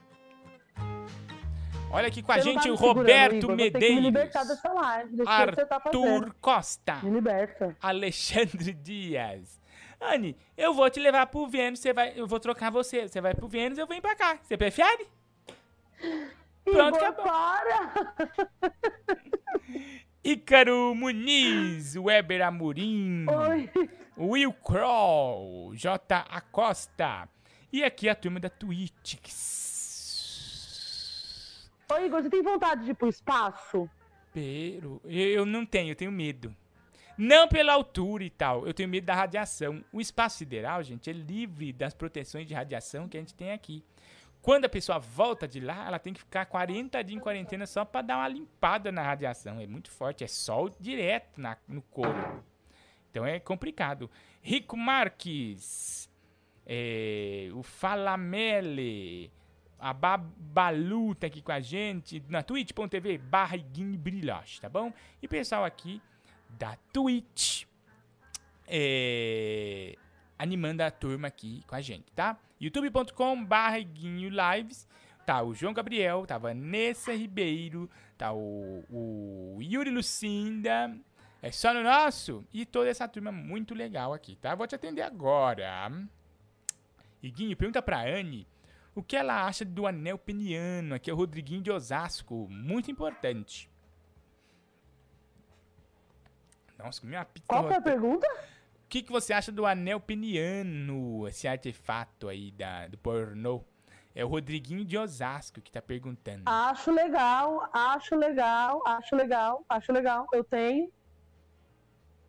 Olha aqui com a Você tá gente me o Roberto Igor, que me Medeiros. libertar dessa live. Deixa tá Arthur fazendo. Costa. Me liberta. Alexandre Dias. Anne, eu vou te levar pro Vênus, você vai, eu vou trocar você. Você vai pro Vênus, eu venho pra cá. Você prefere? Pronto, Igor, acabou. para! <laughs> Ícaro Muniz, Weber Amorim, Oi. Will Kroll, J. Acosta. E aqui a turma da Twitch. Ô, Igor, você tem vontade de ir pro espaço? Pero, eu não tenho, eu tenho medo. Não pela altura e tal, eu tenho medo da radiação. O espaço sideral, gente, é livre das proteções de radiação que a gente tem aqui. Quando a pessoa volta de lá, ela tem que ficar 40 dias em quarentena só pra dar uma limpada na radiação. É muito forte, é sol direto na- no couro. Então é complicado. Rico Marques, é, o Falamele, a Babalu tá aqui com a gente na twitch.tv barra tá bom? E pessoal aqui da Twitch é, animando a turma aqui com a gente, tá? youtube.com Lives tá o João Gabriel, tá a Vanessa Ribeiro, tá o, o Yuri Lucinda, é só no nosso e toda essa turma muito legal aqui, tá? Vou te atender agora. Iguinho, pergunta pra Anne o que ela acha do anel peniano. Aqui é o Rodriguinho de Osasco. Muito importante. Nossa, comi uma pizza. Qual que é a pergunta? O que, que você acha do anel peniano? Esse artefato aí da, do pornô. É o Rodriguinho de Osasco que tá perguntando. Acho legal, acho legal, acho legal, acho legal. Eu tenho,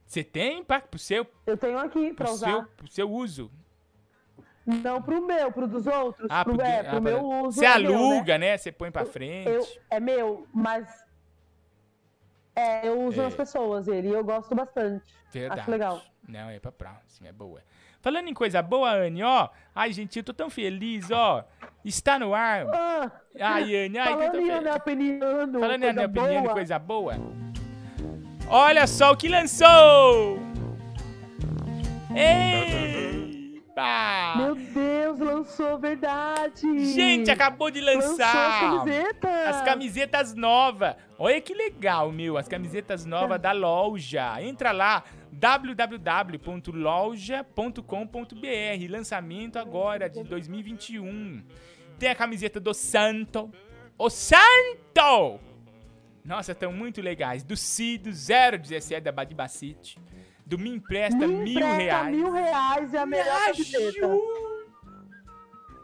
Você tem pra, pro seu, eu tenho aqui pra usar. seu, pro seu uso? Não pro meu, pro dos outros. Ah, pro, pro, é, de- pro ah, meu pra- uso. Você é meu, né? aluga, né? Você põe pra frente. Eu, é meu, mas. É, eu uso É. nas pessoas ele e eu gosto bastante. Verdade. Acho legal. Não, é pra próxima, é boa. Falando em coisa boa, Anne, ó. Ai, gente, eu tô tão feliz, ó. Está no ar. Ah, Ai, Anne, ai, falando tô em feliz. peniano, Falando em coisa anel peniano, boa. coisa boa. Olha só o que lançou! Epa! Meu Deus, lançou verdade! Gente, acabou de lançar Lançou a camiseta. as camisetas novas. Olha que legal, meu, as camisetas novas da loja. Entra lá, www.loja.com.br. Lançamento agora de 2021. Tem a camiseta do Santo. O Santo! Nossa, estão muito legais. Do Cido 017 da Badibacite. Do Me Empresta Me Mil empresta Reais. mil reais é a melhor Me camiseta.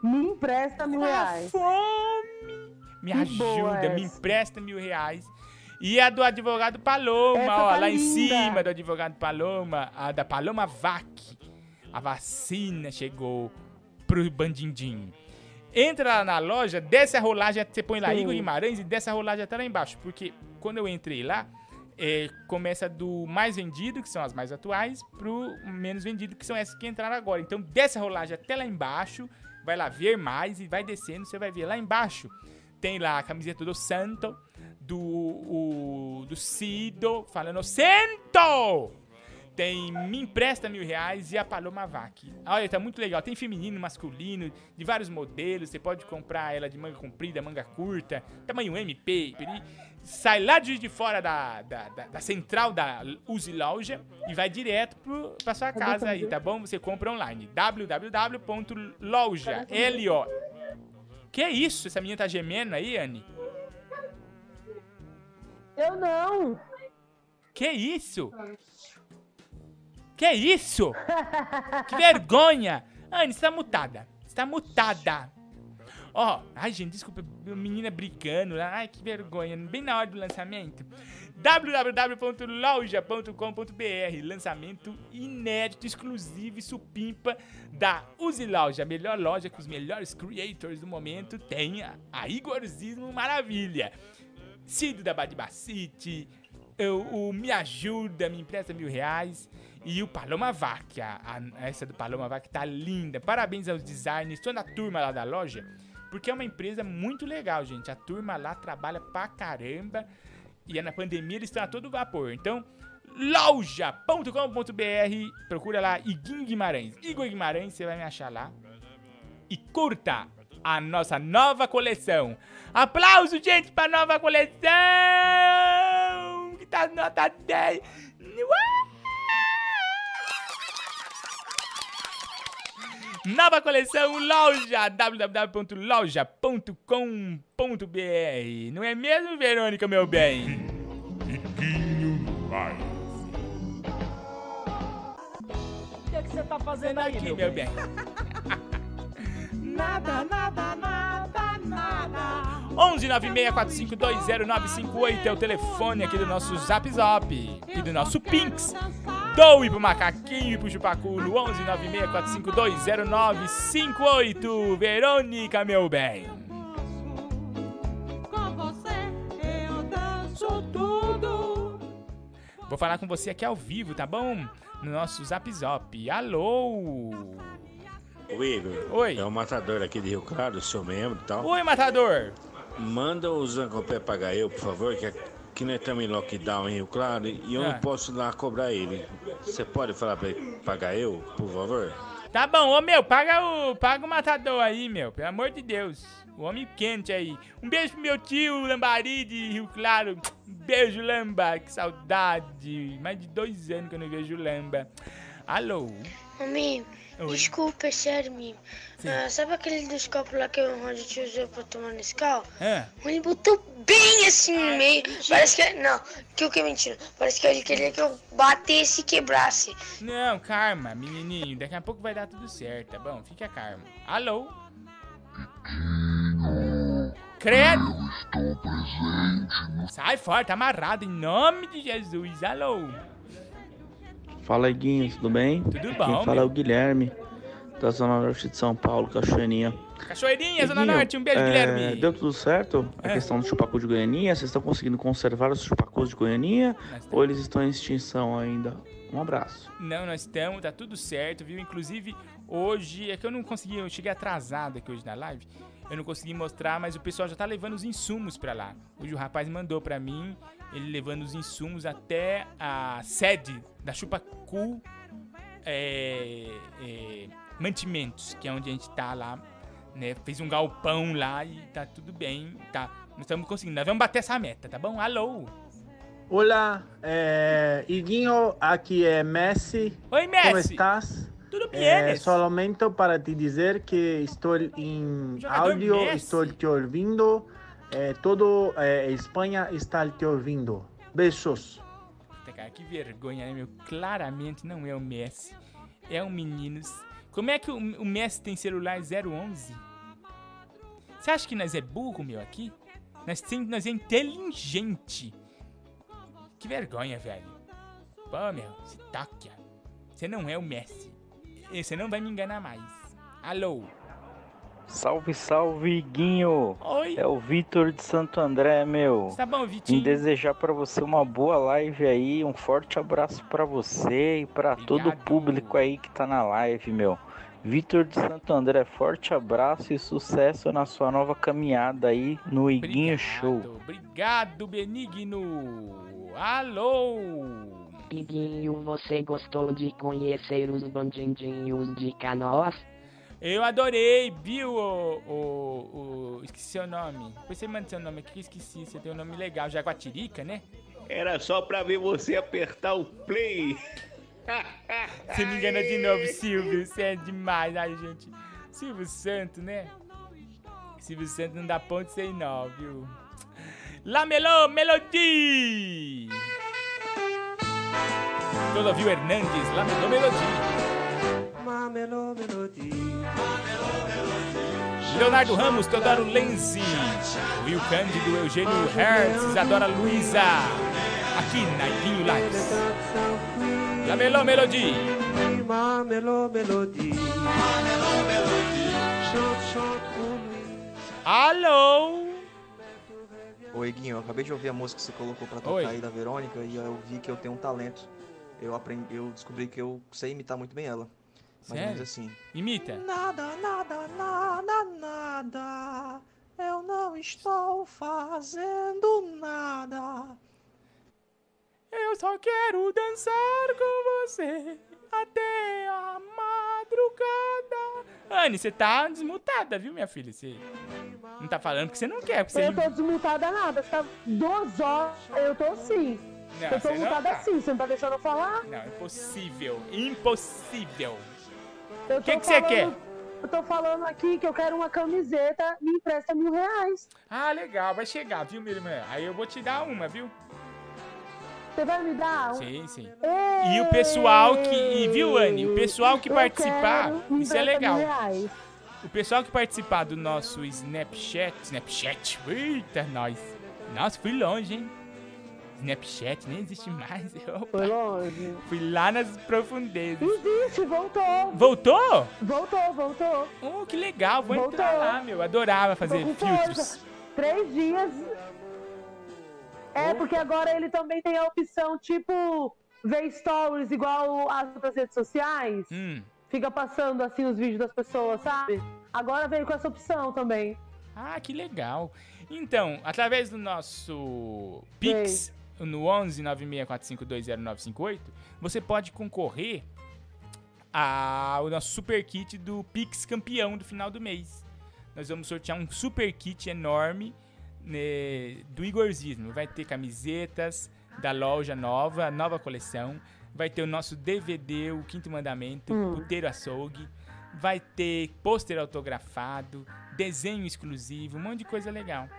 Me empresta mil reais. Me Que ajuda, me empresta mil reais. E a do advogado Paloma, Essa ó, tá lá em linda. cima do advogado Paloma, a da Paloma Vac. A vacina chegou pro Bandindim. Entra lá na loja, desce a rolagem, você põe lá Sim. Igor Guimarães e desce a rolagem até lá embaixo. Porque quando eu entrei lá, é, começa do mais vendido, que são as mais atuais, pro menos vendido, que são essas que entraram agora. Então desce a rolagem até lá embaixo, vai lá ver mais e vai descendo, você vai ver lá embaixo. Tem lá a camiseta do Santo, do, o, do Cido, falando Santo! Tem Me Empresta Mil Reais e a Paloma Vac. Olha, tá muito legal. Tem feminino, masculino, de vários modelos. Você pode comprar ela de manga comprida, manga curta, tamanho MP. peri- Sai lá de de fora da, da, da- da central da Use Loja e vai direto pro, pra sua casa aí, tá bom? Você compra online. www.loja, L-O. Que isso? Essa menina tá gemendo aí, Anne? Eu não! Que isso? Que isso? Que vergonha! Anne, você tá mutada. Você tá mutada. Ó, ai, gente, desculpa, menina brigando. Ai, que vergonha. Bem na hora do lançamento. www.loja.com.br Lançamento inédito, exclusivo e supimpa da Use Loja. A melhor loja com os melhores creators do momento. Tem a Igorzismo Maravilha. Cido da Badibacite, o, Me Ajuda, Me Empresta Mil Reais e o Paloma Vac. Essa do Paloma Vac tá linda. Parabéns aos designers, toda a turma lá da loja, porque é uma empresa muito legal, gente. A turma lá trabalha pra caramba e é na pandemia eles estão a todo vapor. Então, loja.com.br, procura lá Iguinho Guimarães. Igor Guimarães, você vai me achar lá e curta a nossa nova coleção. Aplauso, gente, pra nova coleção! Que tá nota 10. Nova coleção loja www.loja.com.br Não é mesmo, Verônica, meu bem? O que, é que você tá fazendo aí, Aqui, meu bem. <laughs> Nada, nada, nada, nada. 11 964520958 é o telefone aqui do nosso Zap Zap e do nosso Pinks. Doe pro macaquinho e pro chupacu no 11 964520958. Verônica, meu bem. Com você eu danço tudo. Vou falar com você aqui ao vivo, tá bom? No nosso Zap Zap. Alô? Ô Igor, Oi. é o matador aqui de Rio Claro, seu membro e tal. Oi, matador. Manda o Zancopé pagar eu, por favor, que aqui nós estamos em lockdown em Rio Claro e eu Ah. não posso lá cobrar ele. Você pode falar pra ele pagar eu, por favor? Tá bom, ô meu, paga o, paga o matador aí, meu, pelo amor de Deus. O homem quente aí. Um beijo pro meu tio Lambari de Rio Claro. Um beijo, Lamba, que saudade. Mais de dois anos que eu não vejo o Lamba. Alô? Amigo, Oi. desculpa, é sério, amigo. Ah, sabe aquele dos copos lá que o Ronald te usou pra tomar nesse carro? Hã? Ele botou bem assim no meio. Parece que. Não, que o que é mentira? Parece que ele queria que eu batesse e quebrasse. Não, calma, menininho. Daqui a pouco vai dar tudo certo, tá bom? Fica calmo. Alô? Credo! Estou presente. Sai fora, tá amarrado em nome de Jesus. Alô? Fala, Iguinho, tudo bem? Tudo Quem bom, fala é o Guilherme, da Zona Norte de São Paulo, Cachoeirinha. Cachoeirinha, Zona Norte, um beijo, é, Guilherme. Deu tudo certo? A É. questão do chupacu de Goianinha? Vocês estão conseguindo conservar os chupacus de Goianinha? Ou eles estão em extinção ainda? Um abraço. Não, nós estamos, tá tudo certo, viu? Inclusive, hoje, é que eu não consegui, eu cheguei atrasado aqui hoje na live, eu não consegui mostrar, mas o pessoal já tá levando os insumos pra lá. Hoje o rapaz mandou pra mim, ele levando os insumos até a sede da Chupacu é, é, Mantimentos, que é onde a gente tá lá né? Fez um galpão lá e tá tudo bem. Tá, nós estamos conseguindo. Nós vamos bater essa meta, tá bom? Alô? Hola, eh, Iguinho, aquí es Messi. Oi, Messi. ¿Cómo estás? Tudo bem, Messi? solamente para te dizer que estou em áudio, Messi. estou te ouvindo. Eh, todo eh, Espanha está te ouvindo. Beijos. Cara, que vergonha, né, meu? Claramente não é o Messi. É um menino. Como é que o, o Messi tem celular 011? Você acha que nós é burro, meu, aqui? Nós, tem, nós é inteligente. Que vergonha, velho. Pô, meu, se toca. Você não é o Messi. Você não vai me enganar mais. Alô? Salve, salve, Guinho! Oi. É o Vitor de Santo André, meu. Tá bom, Vitinho? Em desejar pra você uma boa live aí, um forte abraço pra você e pra todo o público aí que tá na live, meu. Vitor de Santo André, forte abraço e sucesso na sua nova caminhada aí no Iguinho Show. Obrigado, Benigno. Alô? Iguinho, você gostou de conhecer os bandidinhos de Canoas? Eu adorei, viu, o, o, o- Esqueci seu nome. Depois você manda seu nome aqui que eu esqueci. Você tem um nome legal, Jaguatirica, né? Era só pra ver você apertar o play. <laughs> Você me engana de novo, Silvio. Você é demais. Ai, gente. Silvio Santo, né? Silvio Santo não dá ponto sem nó, viu? Lamelô Melody! Todo viu Hernandes, Lamelô Melody. Leonardo Ramos, Teodoro Lenzi, Will Cândido, Eugênio Hertz, Isadora Luiza, aqui na Iguinho Lives. Melody. Mamelô Melody. Por mim. Alô? Oi, Guinho, eu acabei de ouvir a música que você colocou pra tocar Oi. aí da Verônica e eu vi que eu tenho um talento. Eu aprendi, eu descobri que eu sei imitar muito bem ela. Mais ou menos Sério? assim. Imita. Nada, nada, nada, nada. Eu não estou fazendo nada. Eu só quero dançar com você até a madrugada. Anne, você tá desmutada, viu, minha filha? Você não tá falando porque você não quer. Porque você... Eu tô desmutada nada. Você tá duas horas. Eu tô sim. Não, eu tô mutada tá. sim. Você não tá deixando eu falar? Não, impossível. Impossível. O que que você quer? Eu tô falando aqui que eu quero uma camiseta. Me empresta mil reais. Ah, legal, vai chegar, viu, minha irmã? Aí eu vou te dar uma, viu? Você vai me dar? um- Sim, sim. Ei, E o pessoal que. E viu, Anne? O pessoal que participar. quero, Isso é legal. O pessoal que participar do nosso Snapchat. Snapchat. Eita, nós. Nossa, fui longe, hein? Snapchat nem existe mais. Opa. Foi longe. Fui lá nas profundezas. Existe, voltou. Voltou? Voltou, voltou. Oh, que legal. Vou Voltou. entrar lá, meu. Adorava fazer filtros. Três dias. É, porque agora ele também tem a opção, tipo, ver stories igual as outras redes sociais. Hum. Fica passando assim os vídeos das pessoas, sabe? Agora veio com essa opção também. Ah, que legal. Então, através do nosso Pix, no 11 964520958, você pode concorrer ao nosso super kit do Pix campeão do final do mês. Nós vamos sortear um super kit enorme né, do Igorzismo. Vai ter camisetas da loja nova, a nova coleção. Vai ter o nosso DVD, o Quinto Mandamento, Hum. Puteiro Açougue. Vai ter pôster autografado, desenho exclusivo, um monte de coisa legal.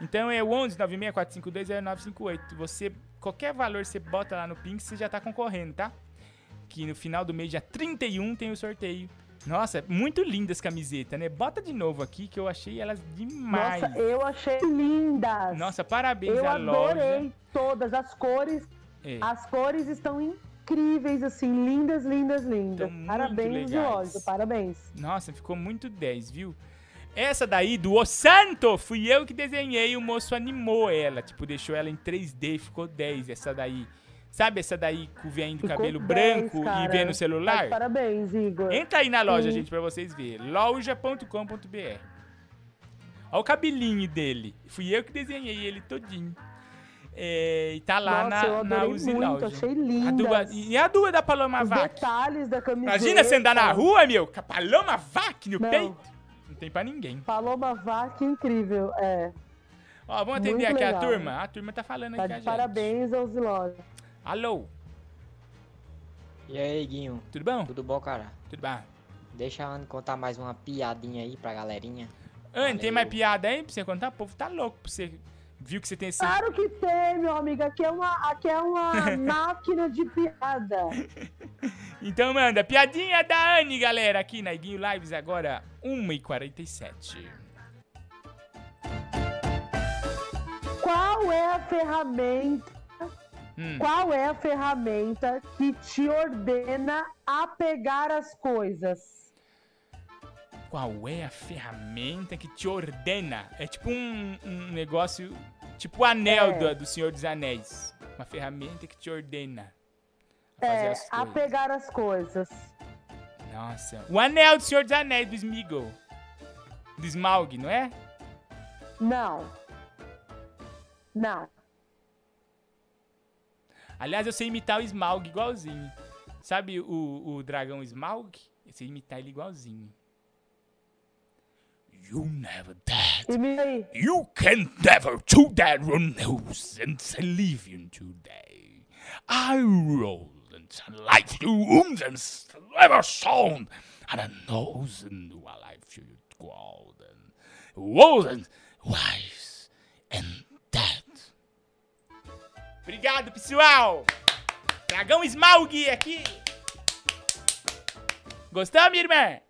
Então é o 11 964520958. Você qualquer valor você bota lá no Pix, você já tá concorrendo, tá? Que no final do mês, dia 31, tem o sorteio. Nossa, muito lindas camisetas, né? Bota de novo aqui que eu achei elas demais. Nossa, eu achei lindas. Nossa, parabéns eu à adorei loja. todas as cores. É. As cores estão incríveis, assim, lindas, lindas, lindas. Parabéns, legais. lógico, parabéns. Nossa, ficou muito 10, viu? Essa daí do O Santo, fui eu que desenhei, o moço animou ela, tipo, deixou ela em 3D, ficou 10 essa daí. Sabe essa daí com vem do cabelo 10, branco e cara. vê no Tá celular? Parabéns, Igor. Entra aí na loja, Sim. gente, pra vocês verem. loja.com.br. Olha o cabelinho dele. Fui eu que desenhei ele todinho. É, e tá lá Nossa, na, na adorei Uzi muito, Lounge. achei dua- e a duas da Paloma Os Vac? detalhes da camiseta. Imagina você andar na rua, meu, com a Paloma Vac no Não. peito. Não tem pra ninguém. Paloma Vaca, incrível. É. Ó, vamos atender Muito aqui a legal. turma. A turma tá falando Tá aqui a gente. parabéns ao Zilório. Alô, E aí, Guinho? tudo bom? Tudo bom, cara? Tudo bom. Deixa a Anne contar mais uma piadinha aí pra galerinha. Anne, tem mais piada aí pra você contar? O povo tá louco pra você. Viu que você tem esse. Claro que tem, meu amigo. Aqui é uma, aqui é uma <laughs> máquina de piada. <laughs> Então manda, piadinha da Anne, galera, aqui na Iguinho Lives agora, 1h47. Qual é a ferramenta? Hum. Qual é a ferramenta que te ordena a pegar as coisas? Qual é a ferramenta que te ordena? É tipo um, um negócio, tipo o anel É. do, do Senhor dos Anéis. Uma ferramenta que te ordena É, as a pegar as coisas. Nossa. O anel do Senhor dos Anéis, do Smeagol. Do Smaug, não é? Não. Não. Aliás, eu sei imitar o Smaug igualzinho. Sabe o, o dragão Smaug? Eu sei imitar ele igualzinho. You never aí. You can never do that run nose and leave you today. I roll and life you wounds and sliver sound and a nose and I feel you golden. Woes and wise and dead. Obrigado, pessoal! Dragão Smaug aqui! Gostou, minha irmã?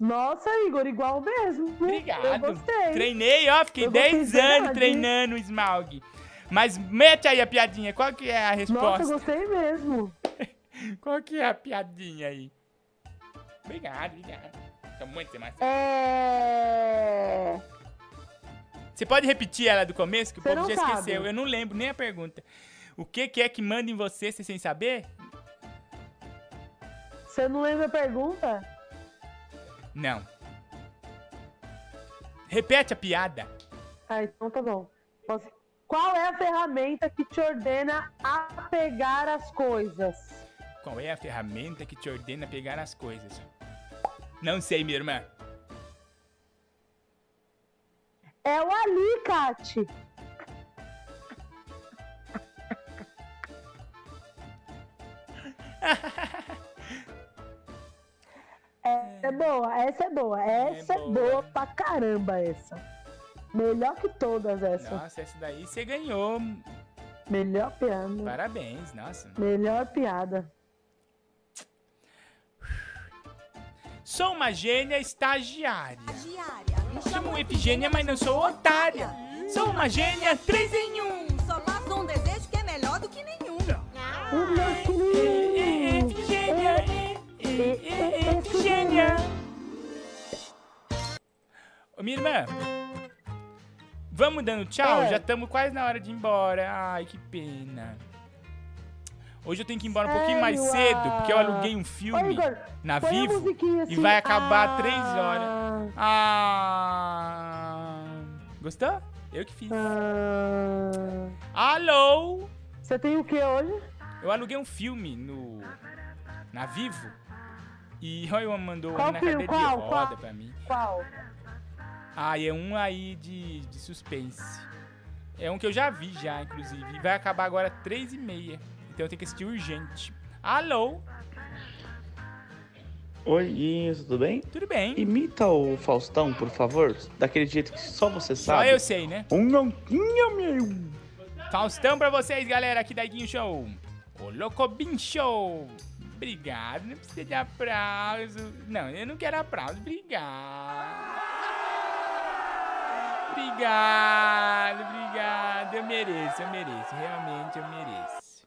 Nossa, Igor, igual mesmo. Obrigado. Eu gostei. Treinei, ó, fiquei Eu gostei 10 de anos verdade. treinando o Smaug. Mas mete aí a piadinha, qual que é a Nossa, resposta? eu gostei mesmo. <laughs> Qual que é a piadinha aí? Obrigado, obrigado. Tá muito massa. É. Você pode repetir ela do começo, que o Você povo já sabe. esqueceu. Eu não lembro nem a pergunta. O que, que é que manda em você, você sem saber? Você não lembra a pergunta? Não. Repete a piada. Ah, então tá bom. Posso- Qual é a ferramenta que te ordena a pegar as coisas? Qual é a ferramenta que te ordena pegar as coisas? Não sei, minha irmã. É o alicate. <laughs> Essa é boa, essa é boa, essa é boa, pra caramba essa. Melhor que todas essa. Nossa, essa daí você ganhou. Melhor piada. Parabéns, nossa. Melhor piada. Sou uma gênia estagiária. Chamo Efigênia, mas não sou otária. Sou uma gênia 3 em 1. Só faço um desejo que é melhor do que nenhum. Efigênia, Efigênia. Ô, minha irmã, vamos dando tchau? É. Já estamos quase na hora de ir embora. Ai, que pena. Hoje eu tenho que ir embora um pouquinho mais cedo, porque eu Ah. aluguei um filme Igor, na Vivo musiquinha e assim. vai acabar Ah. 3 horas. Ah. Gostou? Eu que fiz. Alô? Você tem o que hoje? Eu aluguei um filme no na Vivo e Roy mandou Qual na filme? cadeira de Qual? roda Qual? pra mim. Qual? Ah, e é um aí de, de suspense. É um que eu já vi já, inclusive. E vai acabar agora três e meia. Então eu tenho que assistir urgente. Alô? Oi, isso, tudo bem? Tudo bem. Imita o Faustão, por favor. Daquele jeito que só você Só sabe. eu sei, né? Um nonquinho, meu. Faustão pra vocês, galera, aqui da Iguinho Show. O Locobin Show. Obrigado, não precisa de aplauso. Não, eu não quero aplauso, obrigado. Obrigado, obrigado. Eu mereço, eu mereço. Realmente eu mereço.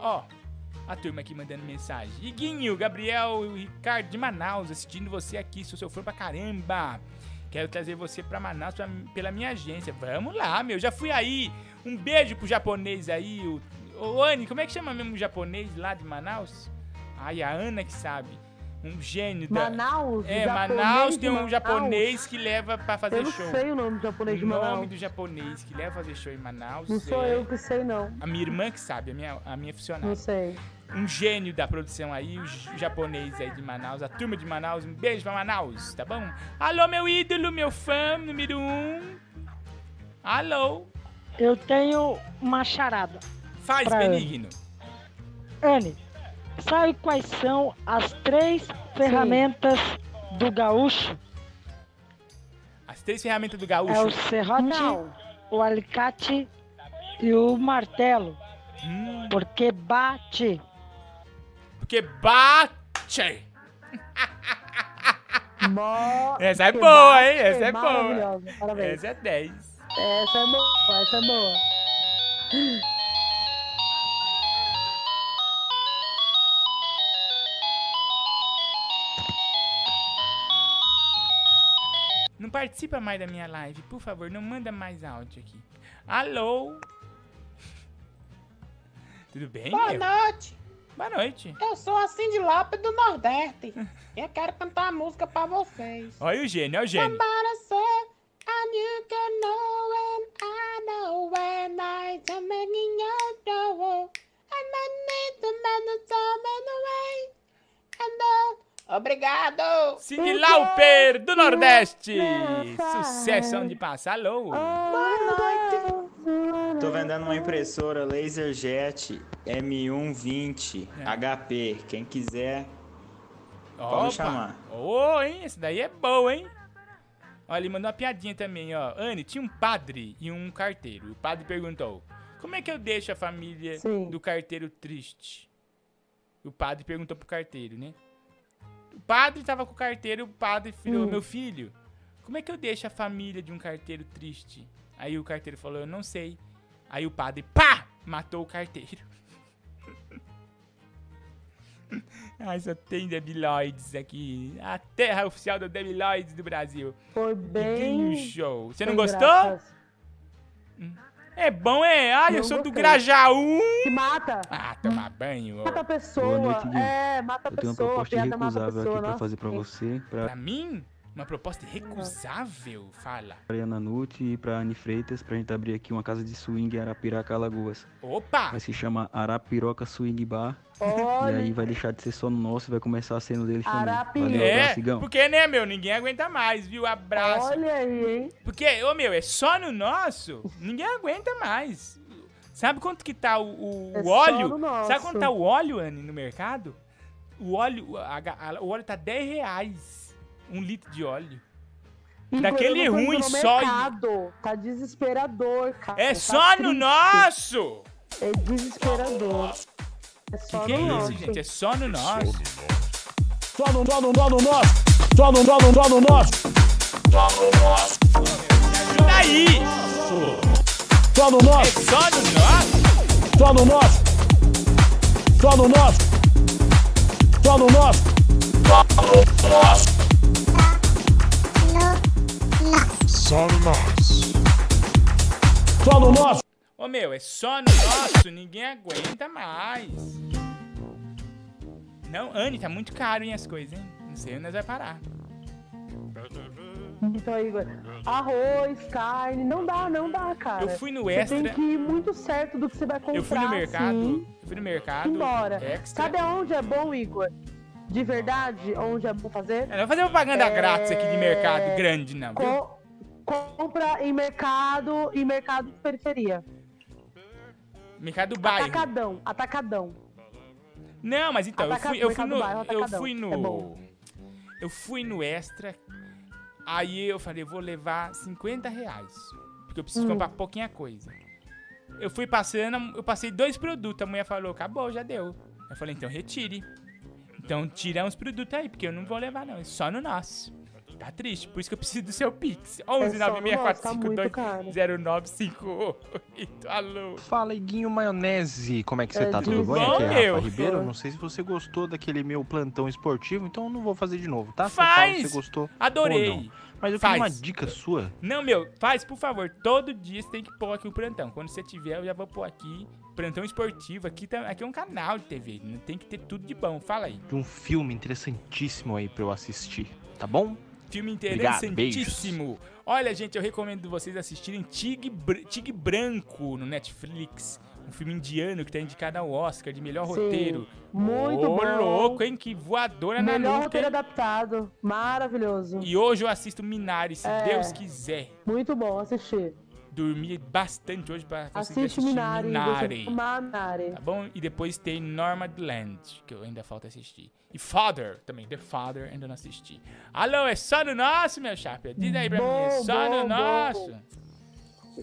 Ó, a turma aqui mandando mensagem. Iguinho, Gabriel e o Ricardo de Manaus assistindo você aqui. Sou seu fã pra caramba. Quero trazer você pra Manaus pra- pela minha agência. Vamos lá, meu. Já fui aí. Um beijo pro japonês aí. O, ô, Anne, como é que chama mesmo o japonês lá de Manaus? Ai, a Ana que sabe. Um gênio da. Manaus? É, Manaus tem um Manaus? japonês que leva pra fazer Eu não show. sei o nome do japonês de O nome Manaus. do japonês que leva a fazer show em Manaus. Não sou é eu que sei, não. A minha irmã que sabe, a minha, a minha funcionária. Não sei. um gênio da produção aí, o japonês aí de Manaus, a turma de Manaus. Um beijo pra Manaus, tá bom? Alô, meu ídolo, meu fã número um. Alô. Eu tenho uma charada. Faz, pra Benigno. Anne, sabe quais são as três ferramentas do gaúcho? As três ferramentas do gaúcho. É o serrote, o alicate e o martelo. Hum. Porque bate. Porque bate. Essa é que boa, bate, hein? Essa é boa. maravilhosa, Parabéns. Essa é 10. Essa é boa, essa é boa. Participa mais da minha live, por favor, não manda mais áudio aqui. Alô? <laughs> Tudo bem, Boa meu? noite. Boa noite. Eu sou a Cindy Lopes do Nordeste. <laughs> Eu quero cantar a música pra vocês. Olha o gênio, olha o gênio. Somebody said, and you can know when I know when I am making your door. And I need to manage some anyway. And uh, Obrigado. Cindy Lauper, do Nordeste. Sucessão de passa. Alô? Boa noite. Tô vendendo uma impressora LaserJet M120 HP. Quem quiser, pode me chamar. Ô, hein? Esse daí é bom, hein? Olha, ele mandou uma piadinha também, ó. Anne, tinha um padre e um carteiro. O padre perguntou: Como é que eu deixo a família do carteiro triste? O padre perguntou pro carteiro, né? O padre tava com o carteiro, o padre falou: Hum. Meu filho, como é que eu deixo a família de um carteiro triste? Aí o carteiro falou: Eu não sei. Aí o padre, pá! Matou o carteiro. <laughs> Ai, só tem debiloides aqui. A terra oficial do debiloides do Brasil. Foi bem. Show. Você não gostou? graças. É bom, é? Ai, eu sou do. Grajaú. Que mata. Ah, tomar banho. Mata a pessoa. noite, é, mata a Eu tenho uma pessoa. Proposta irrecusável pessoa, aqui pra nossa. fazer pra você, pra Pra mim, uma proposta irrecusável. Fala. Mariana Nutti e pra Anne Freitas, pra gente abrir aqui uma casa de swing em Arapiraca, Alagoas. Opa! Vai se chamar Arapiroca Swing Bar. Olha. E aí vai deixar de ser só no nosso e vai começar a ser no deles também. Arapiroca. Valeu, É, abraço, porque, né, meu? Ninguém aguenta mais, viu? Abraço. Olha aí, hein? Porque, ô, meu, é só no nosso? Ninguém aguenta mais. Sabe quanto que tá o, o É só óleo? no nosso. Sabe quanto tá o óleo, Anne, no mercado? O óleo, a a- o óleo tá 10 reais. Um litro de óleo. Igor, Daquele ruim no só. mercado. Tá desesperador, cara. É Tá só no triste. nosso! É desesperador. É só Que que é no isso, nosso. gente? É só no nosso. Só no, só no, só no nosso. Só no, só no, só no nosso. Só no nosso. Ajuda aí! Só no É nosso. só no nosso? Só no nosso. Só no nosso. Só no nosso. Só no nosso. Só no nosso. Ô, meu, é só no nosso. Ninguém aguenta mais. Não, Anne, tá muito caro, hein, as coisas, hein? Não sei onde nós vai parar. Então, Igor, arroz, carne, não dá, não dá, cara. Eu fui no Você Extra. tem que ir muito certo do que você vai comprar. Eu fui no mercado. assim, Eu fui no mercado. embora. Extra. Sabe aonde é bom, Igor? De verdade, onde é bom fazer? Eu não vou fazer propaganda grátis aqui de mercado grande, não. viu? Co- compra em mercado, em mercado de periferia. Mercado do bairro. Atacadão, atacadão. Não, mas então, eu fui, eu fui no. bairro, Eu fui É no. bom. eu fui no extra. Aí eu falei, vou levar 50 reais. Porque eu preciso Hum. comprar pouquinha coisa. Eu fui passando, eu passei dois produtos. A mulher falou, acabou, já deu. Eu falei, então retire. Então tira uns produtos aí, porque eu não vou levar, não. É só no nosso. Tá triste, por isso que eu preciso do seu Pix. É só no nosso, tá 11964520958. Alô. Fala, Iguinho Maionese. Como é que você É, tá? Tudo tudo bom? bom, Aqui é? Rafa Ribeiro. Não sei se você gostou daquele meu plantão esportivo, então eu não vou fazer de novo, tá? Você Faz! fala você gostou Adorei! ou não. Mas eu Faz. queria uma dica sua. Não, meu, faz, por favor. Todo dia você tem que pôr aqui o plantão. Quando você tiver, eu já vou pôr aqui. Plantão esportivo. Aqui, tá, aqui é um canal de TV. Não tem que ter tudo de bom. Fala aí. De um filme interessantíssimo aí pra eu assistir, tá bom? Filme Obrigado, interessantíssimo. Olha, gente, eu recomendo vocês assistirem Tigre, Br- Tigre Branco no Netflix. Um filme indiano que tá indicado ao Oscar de melhor Sim, roteiro. muito Ô, bom. louco, hein? Que voadora na Melhor roteiro hein? adaptado. Maravilhoso. E hoje eu assisto Minari, se É. Deus quiser. Muito bom assistir. Dormi bastante hoje pra conseguir Assiste assistir Minari. Minari. Minari. Tá bom? E depois tem Nomadland, que eu ainda falta assistir. E Father também, The Father, ainda não assisti. Alô, é só no nosso, meu chapa? Diz aí pra mim, é Bom, só no bom, nosso.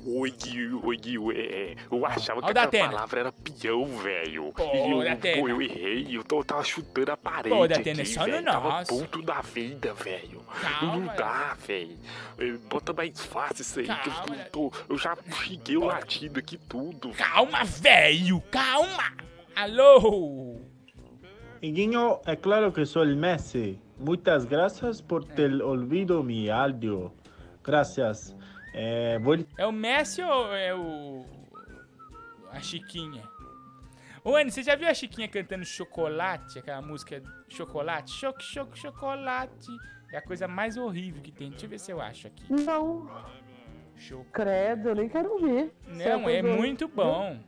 Oi, Gui, oi, Gui, é, eu achava que Atena. palavra era peão, velho. Pô, E eu, pô, eu errei, eu, tô- eu tava chutando a parede Pô, da Atena, é aqui, só no velho. Tava nosso. puto da vida, velho. Calma, Não dá, velho. Eh, Bota mais fácil isso aí, que eu, Calma, tô, eu já xinguei o latido aqui tudo. Calma, velho, calma. Alô. Iguinho, é claro que sou o Messi. Muitas graças por ter ouvido mi áudio. Graças. É, vou... É o Messi ou é o. A Chiquinha? Ô, Anny, você já viu a Chiquinha cantando Chocolate? Aquela música Chocolate? Choc, choc, chocolate. É a coisa mais horrível que tem. Deixa eu ver se eu acho aqui. Não. Show. Credo, eu nem quero ver. Se Não, é coisa- muito bom.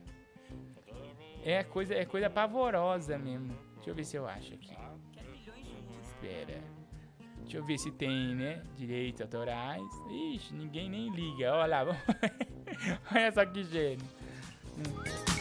É coisa, é coisa pavorosa mesmo. Deixa eu ver se eu acho aqui. Espera. Deixa eu ver se tem, né? Direitos autorais. Ixi, ninguém nem liga. Olha lá. vamos- <laughs> Olha só que gênio. Ô,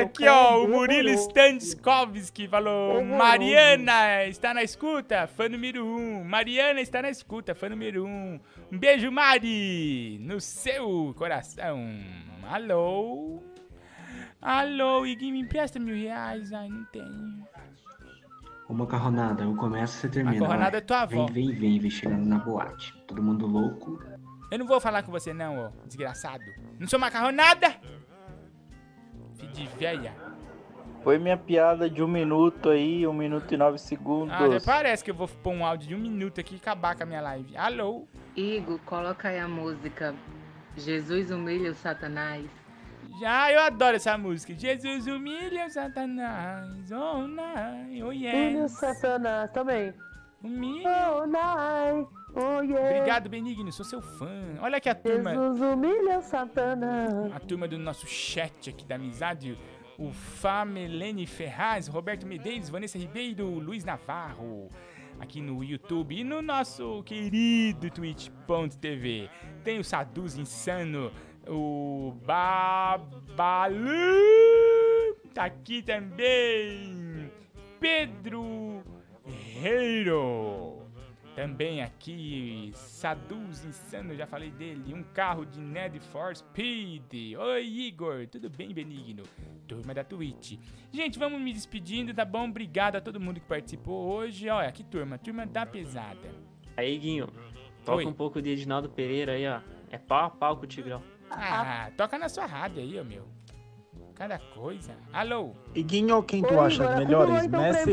aqui, ó, o Murilo. Staniskovski falou. Mariana está na escuta, fã número um. Mariana está na escuta, fã número um. Um beijo, Mari, no seu coração. Alô? Alô, Iggy, me empresta mil reais? Ai, não tenho. Ô macarronada, eu começo e você termina. Macarronada vai. é tua avó. Vem, vem, vem, vem chegando na boate. Todo mundo louco. Eu não vou falar com você, não, ó, desgraçado. Não sou macarronada! De véia. Foi minha piada de um minuto aí, um minuto e nove segundos. Ah, já parece que eu vou pôr um áudio de um minuto aqui e acabar com a minha live. Alô? Igor, coloca aí a música Jesus humilha o Satanás. Já, eu adoro essa música. Jesus humilha o Satanás. Oh, não. Oh, yes. Satanás também. Humilha. Oh, nai. Oh, yeah. Obrigado, Benigno. Sou seu fã. Olha aqui a turma. Jesus humilha Satanás. A turma do nosso chat aqui da amizade. O Famelene Ferraz, Roberto Medeiros, Vanessa Ribeiro, Luiz Navarro. Aqui no YouTube e no nosso querido Twitch.tv. Tem o Saduz Insano, o Babalu. Tá aqui também. Pedro Guerreiro. Também aqui, Saduz Insano, já falei dele. Um carro de Ned for Speed. Oi, Igor. Tudo bem, Benigno? Turma da Twitch. Gente, vamos me despedindo, tá bom? Obrigado a todo mundo que participou hoje. Olha, que turma. Turma da pesada. Aí, Guinho, toca Oi. um pouco de Edinaldo Pereira aí, ó. É pau a pau com o Tigrão. Ah, toca na sua rádio aí, ô meu. Cada coisa. Alô? Iguinho, quem tu Oi, acha melhores? acumulou, então, Messi,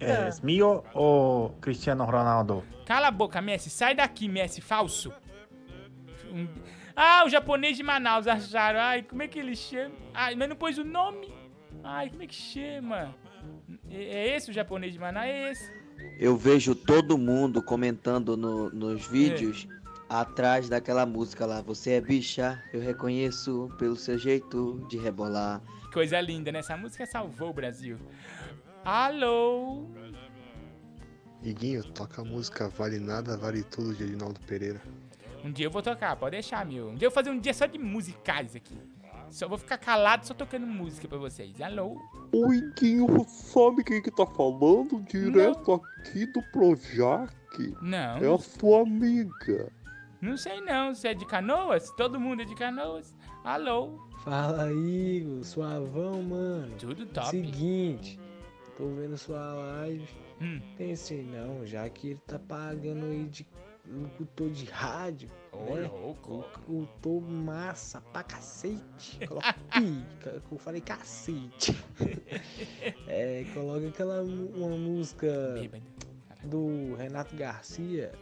é, Smio ou Cristiano Ronaldo? Cala a boca, Messi. Sai daqui, Messi, falso. Um- Ah, o japonês de Manaus acharam. Ai, como é que ele chama? Ai, mas não pôs o nome. Ai, como é que chama? É é esse o japonês de Manaus? É esse. Eu vejo todo mundo comentando no- nos vídeos atrás daquela música lá. Você é bicha, eu reconheço pelo seu jeito de rebolar. Coisa linda, né? Essa música salvou o Brasil. Alô? Iguinho, toca a música Vale Nada, Vale Tudo de Edinaldo Pereira. Um dia eu vou tocar, pode deixar, meu. Um dia eu vou fazer um dia só de musicais aqui. Só vou ficar calado só tocando música pra vocês. Alô? Oi, Guinho, você sabe quem que tá falando? Direto aqui do Projac. Não. É a sua amiga. Não sei não, você é de Canoas? Todo mundo é de Canoas. Alô? Fala aí, suavão, mano. Tudo top. Seguinte, tô vendo sua live. Hum. Pensei, não, já que ele tá pagando aí de locutor de rádio. Ô, né? louco. Locutor massa pra cacete. Coloca <laughs> pica, eu falei cacete. <laughs> é, coloca aquela uma música do Renato Garcia.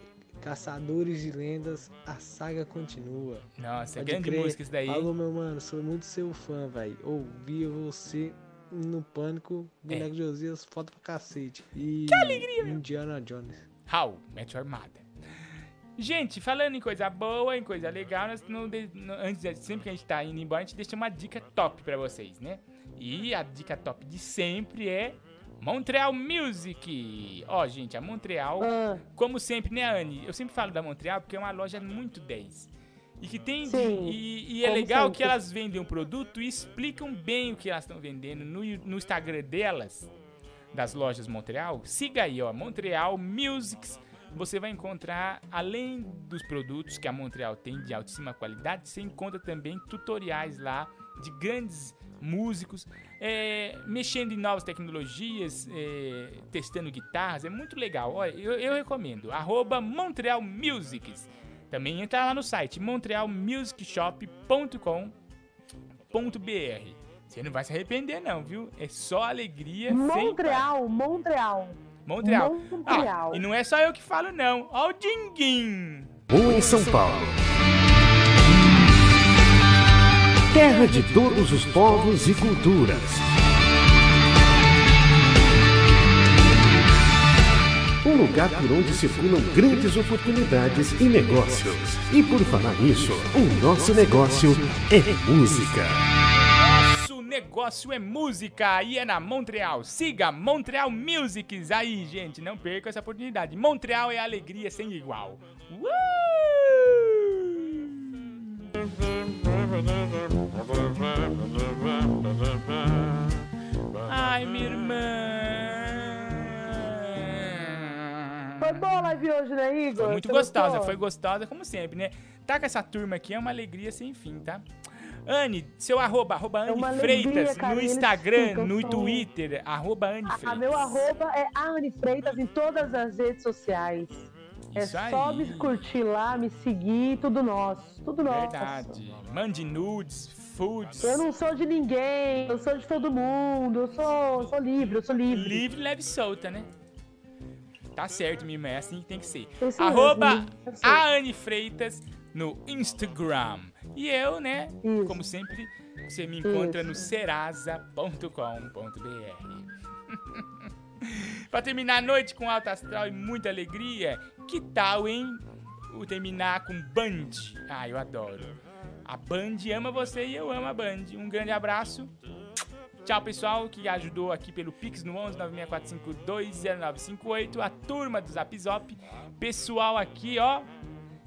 Caçadores de Lendas, a saga continua. Nossa, Pode grande crer. música isso daí. Alô, meu mano, sou muito seu fã, velho. Ouvia você no Pânico, Boneco Josias, foto pra cacete. E Que alegria. Indiana Jones. How? Mete armada. Gente, falando em coisa boa, em coisa legal, nós não não- antes, sempre que a gente tá indo embora, a gente deixa uma dica top pra vocês, né? E a dica top de sempre é Montreal Music. Ó, gente, a Montreal, como sempre, né, Anne? Eu sempre falo da Montreal porque é uma loja muito 10. E que tem. Sim, e, e é legal sempre. que elas vendem um produto e explicam bem o que elas estão vendendo no, no Instagram delas das lojas Montreal, siga aí, ó, Montreal Musics. Você vai encontrar, além dos produtos que a Montreal tem de altíssima qualidade, você encontra também tutoriais lá de grandes músicos, é, mexendo em novas tecnologias, é, testando guitarras, é muito legal. Olha, eu, eu recomendo. Arroba Montreal Musics. Também entra lá no site montrealmusicshop.com.br. Você não vai se arrepender não, viu? É só alegria. sem Montreal, Montreal. Montreal. Montreal. Ah, e não é só eu que falo, não. Ó o Dinguim. Um em São Paulo. Terra de todos os povos e culturas. Um lugar por onde circulam grandes oportunidades e negócios. E por falar nisso, o nosso negócio é música. Nosso negócio é música e é na Montreal. Siga Montreal Musics aí, gente. Não perca essa oportunidade. Montreal é alegria sem igual. Ai, boa a live hoje, né, Igor? Foi muito Você gostosa, gostou? foi gostosa como sempre, né? Tá com essa turma aqui, é uma alegria sem fim, tá? Anne, seu arroba, arroba É Anne alegria, Freitas, cara, no Instagram, no Twitter, arroba Anne A Freitas. meu arroba é Anne Freitas em todas as redes sociais. Isso é só aí. me curtir lá, me seguir, tudo nosso. Tudo nosso. Verdade. Mande nudes, foods. Eu não sou de ninguém, eu sou de todo mundo, eu sou, eu sou livre, eu sou livre. Livre, leve e solta, né? Tá certo, irmã, é assim que tem que ser. Isso Arroba mesmo, tá certo. a Anne Freitas no Instagram. E eu, né, como sempre, você me encontra no serasa.com.br. <laughs> pra terminar a noite com alta astral e muita alegria, que tal, hein? O terminar com Band. Ah, eu adoro. A Band ama você e eu amo a Band. Um grande abraço. Tchau, pessoal, que ajudou aqui pelo Pix no 11 964520958. A turma do Zap Zop. Pessoal aqui, ó.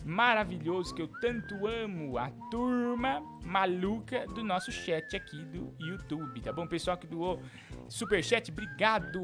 Maravilhoso, que eu tanto amo. A turma maluca do nosso chat aqui do YouTube, tá bom? Pessoal que doou superchat, obrigado.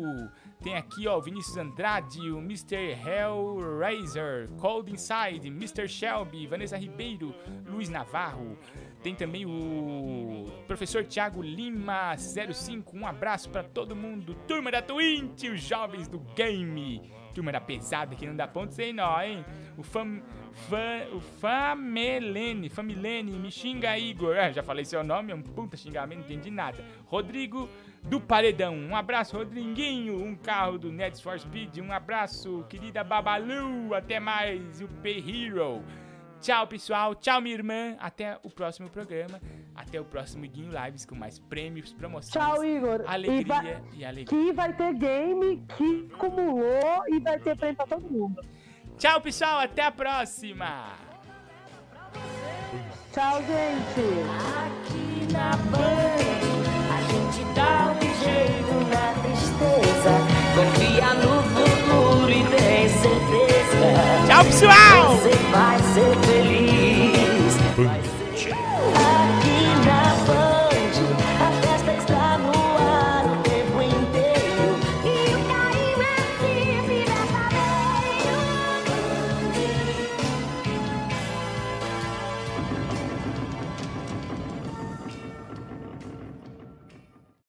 Tem aqui, ó, o Vinícius Andrade, o Mr. Hellraiser, Cold Inside, Mr. Shelby, Vanessa Ribeiro, Luiz Navarro. Tem também o professor Thiago Lima 05. Um abraço pra todo mundo. Turma da Twint, os jovens do game. Turma da pesada que não dá ponto sem nó, hein? O fam, fam, o Famelene, Familene, me xinga Igor. Ah, já falei seu nome, é um puta xingamento, não entendi nada. Rodrigo do Paredão. Um abraço, Rodriguinho. Um carro do Nets for Speed. Um abraço, querida Babalu. Até mais, o P-Hero. Tchau, pessoal. Tchau, minha irmã. Até o próximo programa. Até o próximo Guinho Lives com mais prêmios, promoções. Tchau, Igor. Alegria E vai- e alegria. Que vai ter game que acumulou e vai ter prêmio pra todo mundo. Tchau, pessoal. Até a próxima. Tchau, gente. Aqui na Band, a gente dá um jeito na tristeza. Confia no Tchau, pessoal!